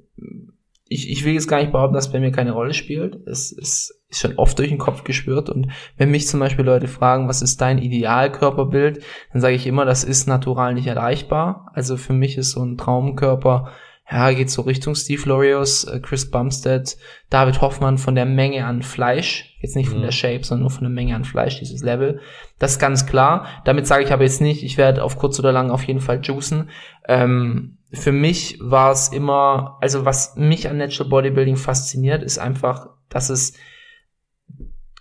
ich, ich will jetzt gar nicht behaupten, dass es bei mir keine Rolle spielt. Es, es ist schon oft durch den Kopf geschwirrt. Und wenn mich zum Beispiel Leute fragen, was ist dein Idealkörperbild, dann sage ich immer, das ist natural nicht erreichbar. Also für mich ist so ein Traumkörper, ja, geht so Richtung Steve Lorios, äh, Chris Bumstead, David Hoffmann von der Menge an Fleisch, jetzt nicht von Mhm. der Shape, sondern nur von der Menge an Fleisch, dieses Level. Das ist ganz klar. Damit sage ich aber jetzt nicht, ich werde auf kurz oder lang auf jeden Fall juicen. Ähm, für mich war es immer, also was mich an Natural Bodybuilding fasziniert, ist einfach, dass es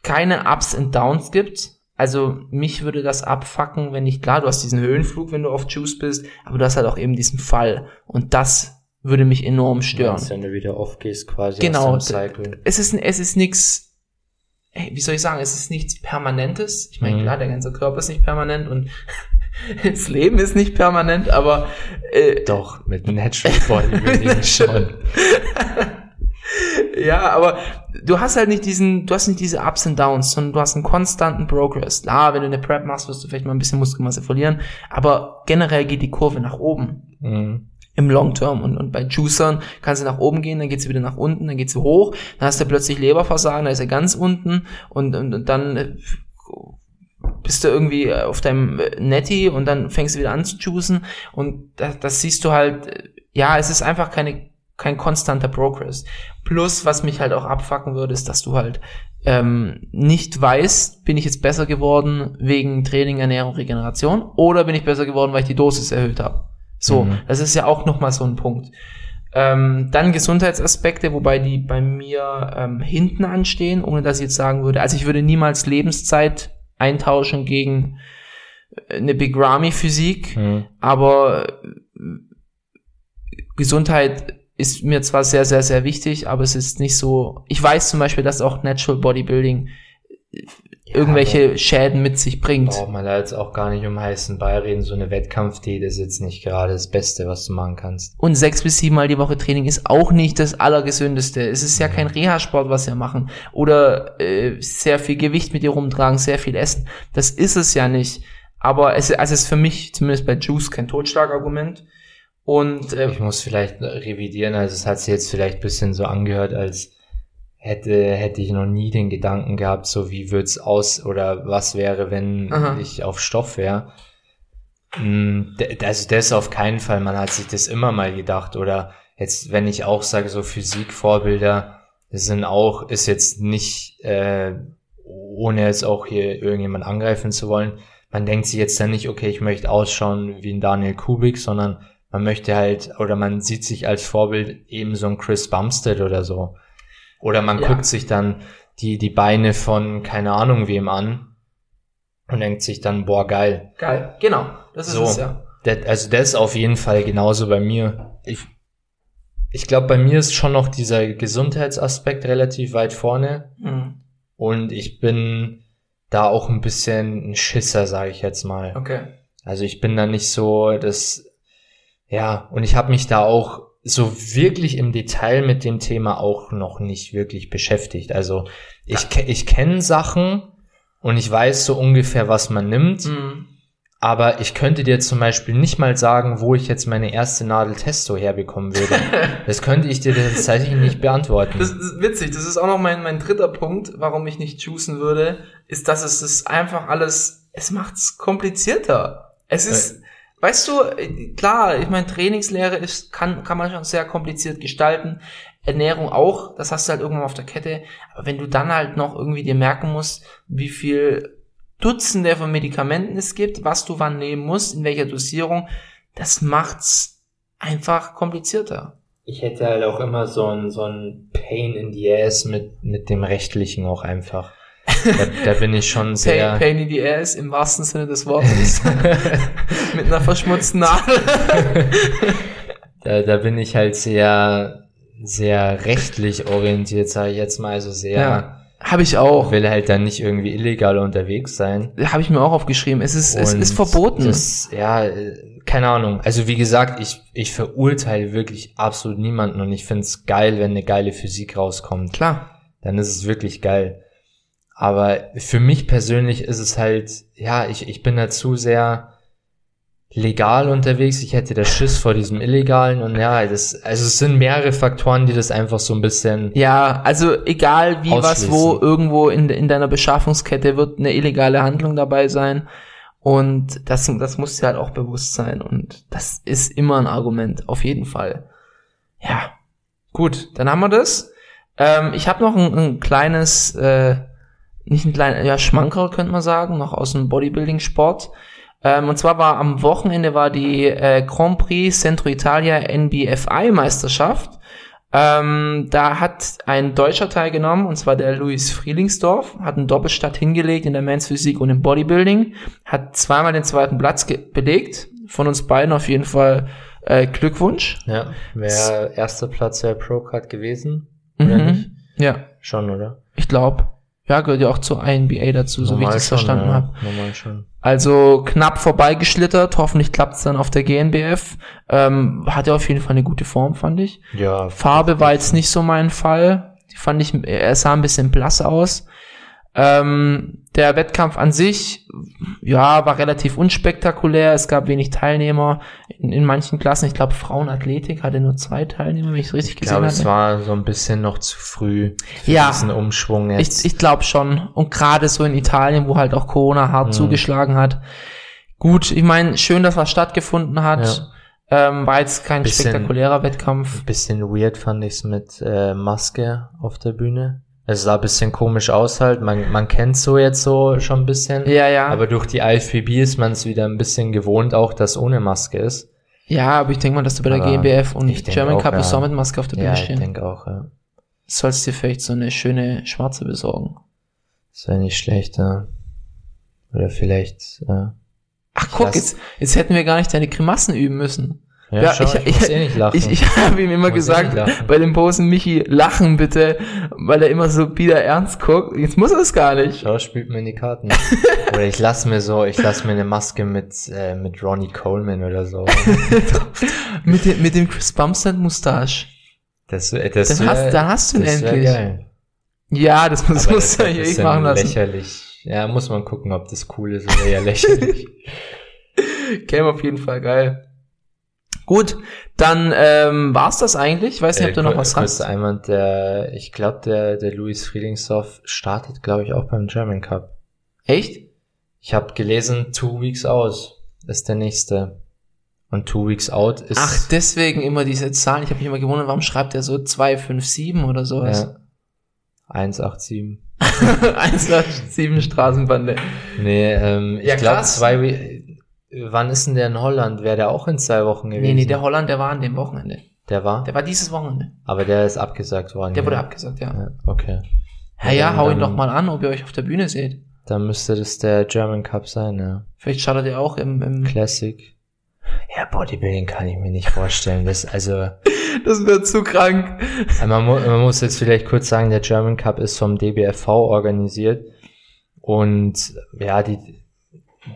keine Ups und Downs gibt. Also mich würde das abfacken, wenn nicht klar, du hast diesen Höhenflug, wenn du auf Juice bist, aber du hast halt auch eben diesen Fall. Und das würde mich enorm stören. Wenn du wieder aufgehst quasi Genau, aus dem Cycle. Es ist, es ist nichts, wie soll ich sagen, es ist nichts Permanentes. Ich meine, Mhm. klar, der ganze Körper ist nicht permanent und das Leben ist nicht permanent, aber äh, Doch, mit Natural Mit schon. ja, aber du hast halt nicht diesen, du hast nicht diese Ups und Downs, sondern du hast einen konstanten Progress. Klar, wenn du eine Prep machst, wirst du vielleicht mal ein bisschen Muskelmasse verlieren, aber generell geht die Kurve nach oben Mhm. Im Long Term und, und bei Juicern kannst du nach oben gehen, dann geht sie wieder nach unten, dann geht sie hoch, dann hast du plötzlich Leberversagen, da ist er ganz unten und, und, und dann äh, bist du irgendwie äh, auf deinem äh, Netty und dann fängst du wieder an zu juicen und das, das siehst du halt, ja, es ist einfach keine kein konstanter Progress. Plus, was mich halt auch abfacken würde, ist, dass du halt ähm, nicht weißt, bin ich jetzt besser geworden wegen Training, Ernährung, Regeneration oder bin ich besser geworden, weil ich die Dosis erhöht habe. So, Mhm. das ist ja auch nochmal so ein Punkt. Ähm, dann Gesundheitsaspekte, wobei die bei mir ähm, hinten anstehen, ohne dass ich jetzt sagen würde, also ich würde niemals Lebenszeit eintauschen gegen äh, eine Big Ramy Physik, Mhm. aber äh, Gesundheit ist mir zwar sehr, sehr, sehr wichtig, aber es ist nicht so. Ich weiß zum Beispiel, dass auch Natural Bodybuilding äh, irgendwelche Schäden mit sich bringt. Braucht man da jetzt auch gar nicht um heißen Ball reden. So eine Wettkampfdiät ist jetzt nicht gerade das Beste, was du machen kannst. Und sechs bis sieben Mal die Woche Training ist auch nicht das Allergesündeste. Es ist ja kein Reha-Sport, was wir machen. Oder äh, sehr viel Gewicht mit dir rumtragen, sehr viel essen. Das ist es ja nicht. Aber es, also es ist für mich, zumindest bei Juice, kein Totschlagargument. Und äh, Ich muss vielleicht revidieren, also es hat sich jetzt vielleicht ein bisschen so angehört, als hätte, hätte ich noch nie den Gedanken gehabt, so wie wird's aus oder was wäre, wenn Aha. ich auf Stoff wäre. D- Also das auf keinen Fall, man hat sich das immer mal gedacht oder jetzt, wenn ich auch sage, so Physikvorbilder, sind auch, ist jetzt nicht, äh, ohne jetzt auch hier irgendjemand angreifen zu wollen, man denkt sich jetzt dann nicht, okay, ich möchte ausschauen wie ein Daniel Kubik, sondern man möchte halt, oder man sieht sich als Vorbild eben so ein Chris Bumstead oder so. Oder man Ja. guckt sich dann die, die Beine von keine Ahnung wem an und denkt sich dann, boah, geil. geil. Genau, das ist So. es ja. Das, also das ist auf jeden Fall genauso bei mir. Ich, ich glaube, bei mir ist schon noch dieser Gesundheitsaspekt relativ weit vorne. Mhm. Und ich bin da auch ein bisschen ein Schisser, sage ich jetzt mal. Okay. Also ich bin da nicht so das, ja, und ich habe mich da auch so wirklich im Detail mit dem Thema auch noch nicht wirklich beschäftigt. Also ich, ich kenne Sachen und ich weiß so ungefähr, was man nimmt, Mhm. aber ich könnte dir zum Beispiel nicht mal sagen, wo ich jetzt meine erste Nadel Testo herbekommen würde. das könnte ich dir tatsächlich nicht beantworten. Das ist witzig, das ist auch noch mein, mein dritter Punkt, warum ich nicht juicen würde, ist, dass es das einfach alles, es macht's komplizierter. Es ist, weißt du, äh, klar, ich meine, Trainingslehre ist, kann, kann man schon sehr kompliziert gestalten. Ernährung auch, das hast du halt irgendwann auf der Kette. Aber wenn du dann halt noch irgendwie dir merken musst, wie viel Dutzende von Medikamenten es gibt, was du wann nehmen musst, in welcher Dosierung, das macht's einfach komplizierter. Ich hätte halt auch immer so ein, so ein Pain in the Ass mit, mit dem Rechtlichen auch einfach. Da, da bin ich schon Pain, sehr. pain in the ass im wahrsten Sinne des Wortes. Mit einer verschmutzten Nadel. Da, da bin ich halt sehr, sehr rechtlich orientiert, sage ich jetzt mal. Also sehr, Ja, Habe ich auch. will halt dann nicht irgendwie illegal unterwegs sein. Habe ich mir auch aufgeschrieben. Es ist, es ist verboten. Das, ja, keine Ahnung. Also wie gesagt, ich, ich verurteile wirklich absolut niemanden und ich find's geil, wenn eine geile Physik rauskommt. Klar. dann ist es wirklich geil. Aber für mich persönlich ist es halt, ja, ich, ich bin da zu sehr legal unterwegs. Ich hätte da Schiss vor diesem Illegalen und ja, das, also es sind mehrere Faktoren, die das einfach so ein bisschen, Ja, also egal wie was wo, irgendwo in, in deiner Beschaffungskette wird eine illegale Handlung dabei sein. Und das, das muss dir halt auch bewusst sein. Und das ist immer ein Argument, auf jeden Fall. Ja, gut, dann haben wir das. Ähm, ich habe noch ein, ein kleines, äh, nicht ein kleines, ja, Schmankerl könnte man sagen, noch aus dem Bodybuilding-Sport. Ähm, und zwar war am Wochenende war die äh, Grand Prix Centro Italia NBFI-Meisterschaft. Ähm, da hat ein Deutscher teilgenommen, und zwar der Luis Frielingsdorf, hat einen Doppelstart hingelegt in der Men's Physik und im Bodybuilding, hat zweimal den zweiten Platz belegt. Von uns beiden auf jeden Fall äh, Glückwunsch. ja, wäre erster Platz der Pro-Card gewesen, oder Mhm. nicht? Ja, Schon, oder? ich glaube. Ja, gehört ja auch zur INBA dazu, so wie ich das schon, verstanden ja, habe. Also knapp vorbeigeschlittert, hoffentlich klappt's dann auf der GNBF. Ähm, hatte auf jeden Fall eine gute Form, fand ich. Ja, Farbe war jetzt nicht so mein Fall. Die fand ich, er sah ein bisschen blass aus. Ähm, der Wettkampf an sich, ja, war relativ unspektakulär. Es gab wenig Teilnehmer in, in manchen Klassen. Ich glaube, Frauenathletik hatte nur zwei Teilnehmer, wenn ich es richtig ich gesehen glaube, habe. es war so ein bisschen noch zu früh für Ja. diesen Umschwung jetzt. Ich, ich glaube schon. Und gerade so in Italien, wo halt auch Corona hart Mhm. zugeschlagen hat. Gut, ich meine, schön, dass was stattgefunden hat. Ähm, war jetzt kein Bisschen- spektakulärer Wettkampf. Bisschen weird fand ich's mit äh, Maske auf der Bühne. Es sah ein bisschen komisch aus halt. Man, man kennt so jetzt so schon ein bisschen. Ja, ja. Aber durch die IFBB ist man es wieder ein bisschen gewohnt, auch dass ohne Maske ist. Ja, aber ich denke mal, dass du bei der Aber GmbF und ich German auch, Cup ja. ja. mit Maske auf der Bühne Ja, ich stehen. denke auch, ja. Sollst dir vielleicht so eine schöne schwarze besorgen. Das wäre nicht schlecht, ja. Oder vielleicht, ja. Ach guck, jetzt, jetzt hätten wir gar nicht deine Grimassen üben müssen. Ja, Ja, schau, ich- ich, ich- eh nicht lachen. Ich, ich habe ihm immer eh gesagt, lachen. bei dem Posen Michi, lachen bitte, weil er immer so bieder ernst guckt. Jetzt muss er es gar nicht. Schau, spielt mir in die Karten. oder ich lass mir so, ich lass mir eine Maske mit, äh, mit Ronnie Coleman oder so. mit, dem, mit dem Chris Bumstead Mustache. Das, äh, das Dann hast, dann hast du ihn das endlich. geil. Ja, das muss, Aber muss das echt bisschen machen lassen. lächerlich. Ja, muss man gucken, ob das cool ist oder eher lächerlich. Käme auf jeden Fall geil. Gut, dann ähm, war's das eigentlich. Ich weiß nicht, ob du noch Äh, was kurz hast. einmal, der, ich glaube, der, der Louis Friedrichsdorf startet, glaube ich, auch beim German Cup. Echt? Ich habe gelesen, two weeks aus ist der nächste. Und two weeks out ist Ach, deswegen immer diese Zahlen. Ich habe mich immer gewundert, warum schreibt er so 257 oder sowas? ja, 187. 187 Straßenbande. Nee, ähm, ich Ja, glaube zwei We Wann ist denn der in Holland? Wäre der auch in zwei Wochen gewesen? Nee, nee, der Holland, der war an dem Wochenende. Der war? Der war dieses Wochenende. Aber der ist abgesagt worden. Der wurde ja. abgesagt, ja. ja okay. Ja, ja, hau ihn doch mal an, ob ihr euch auf der Bühne seht. Dann müsste das der German Cup sein, ja. Vielleicht startet ihr auch im, im Classic. Ja, Bodybuilding kann ich mir nicht vorstellen. Das, also, Das wird zu krank. man, mu man muss jetzt vielleicht kurz sagen, der German Cup ist vom DBFV organisiert. Und ja, die,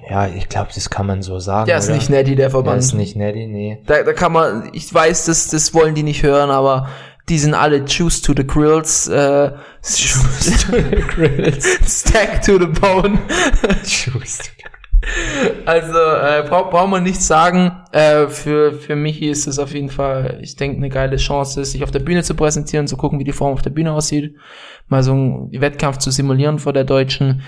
ja, ich glaube, das kann man so sagen. Der ist oder? nicht Netty, der Der Verband. ist nicht Neddy, nee. Da, da kann man, ich weiß, das, das wollen die nicht hören, aber die sind alle Choose to the Grills, äh, Choose to the Grills. Stack to the Bone. Choose to Also äh, braucht braucht man nichts sagen. Äh, für, für Michi ist es auf jeden Fall, ich denke, eine geile Chance, sich auf der Bühne zu präsentieren, zu gucken, wie die Form auf der Bühne aussieht. Mal so einen Wettkampf zu simulieren vor der Deutschen.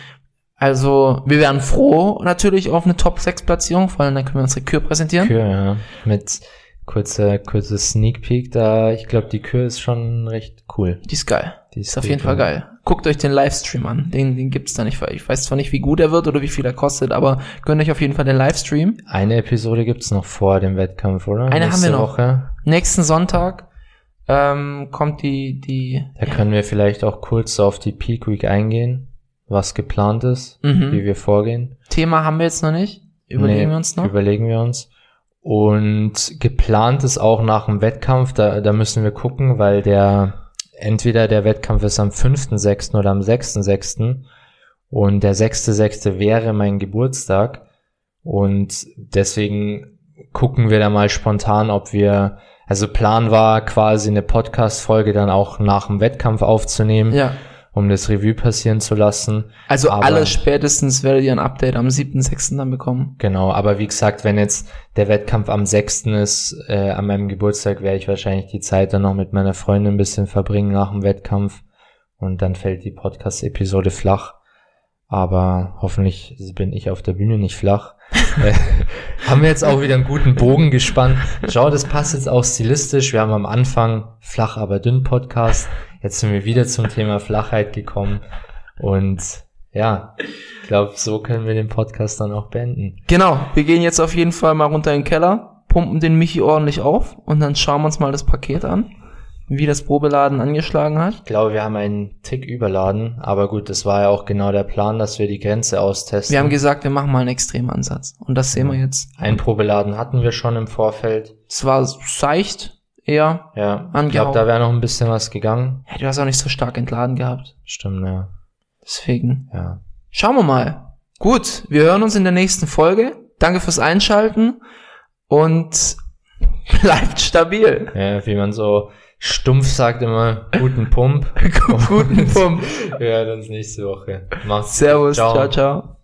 Also, wir wären froh natürlich auf eine Top-6-Platzierung, vor allem dann können wir unsere Kür präsentieren. Kür, ja. Mit kurzer, kurzer Sneak Peek da. Ich glaube, die Kür ist schon recht cool. Die ist geil. Die Ist auf jeden Fall geil. Guckt euch den Livestream an. Den, den gibt's da nicht. Ich weiß zwar nicht, wie gut er wird oder wie viel er kostet, aber gönnt euch auf jeden Fall den Livestream. Eine Episode gibt's noch vor dem Wettkampf, oder? Eine haben wir Nächste noch. Woche. Nächsten Sonntag ähm, kommt die, die Da können wir vielleicht auch kurz auf die Peak Week eingehen, was geplant ist, Mhm. wie wir vorgehen. Thema haben wir jetzt noch nicht. Überlegen Nee, wir uns noch. Überlegen wir uns. Und geplant ist auch nach dem Wettkampf, da, da müssen wir gucken, weil der, entweder der Wettkampf ist am 5.6. oder am 6.6. Und der 6.6. wäre mein Geburtstag. Und deswegen gucken wir da mal spontan, ob wir, also Plan war quasi eine Podcast-Folge dann auch nach dem Wettkampf aufzunehmen, ja. Um das Revue passieren zu lassen. Also Aber- alles spätestens werdet ihr ein Update am 7.6. dann bekommen. Genau, aber wie gesagt, wenn jetzt der Wettkampf am 6. ist, äh, an meinem Geburtstag, werde ich wahrscheinlich die Zeit dann noch mit meiner Freundin ein bisschen verbringen nach dem Wettkampf und dann fällt die Podcast-Episode flach. Aber hoffentlich bin ich auf der Bühne nicht flach. Äh, haben wir jetzt auch wieder einen guten Bogen gespannt. Schau, das passt jetzt auch stilistisch. Wir haben am Anfang flach, aber dünn Podcast. Jetzt sind wir wieder zum Thema Flachheit gekommen. Und ja, ich glaube, so können wir den Podcast dann auch beenden. Genau, wir gehen jetzt auf jeden Fall mal runter in den Keller, pumpen den Michi ordentlich auf und dann schauen wir uns mal das Paket an, wie das Probeladen angeschlagen hat. Ich glaube, wir haben einen Tick überladen, aber gut, das war ja auch genau der Plan, dass wir die Grenze austesten. Wir haben gesagt, wir machen mal einen extremen Ansatz. Und das sehen wir jetzt. Ein Probeladen hatten wir schon im Vorfeld. Es war seicht, eher. Ja, ich Angehaucht. glaube, da wäre noch ein bisschen was gegangen. Ja, du hast auch nicht so stark entladen gehabt. Stimmt, ja. Deswegen. ja. Schauen wir mal. Gut, wir hören uns in der nächsten Folge. Danke fürs Einschalten und bleibt stabil. Ja, wie man so stumpf sagt immer, guten Pump. Guten Pump. Wir hören uns nächste Woche. Macht's gut. Servus, ciao, ciao.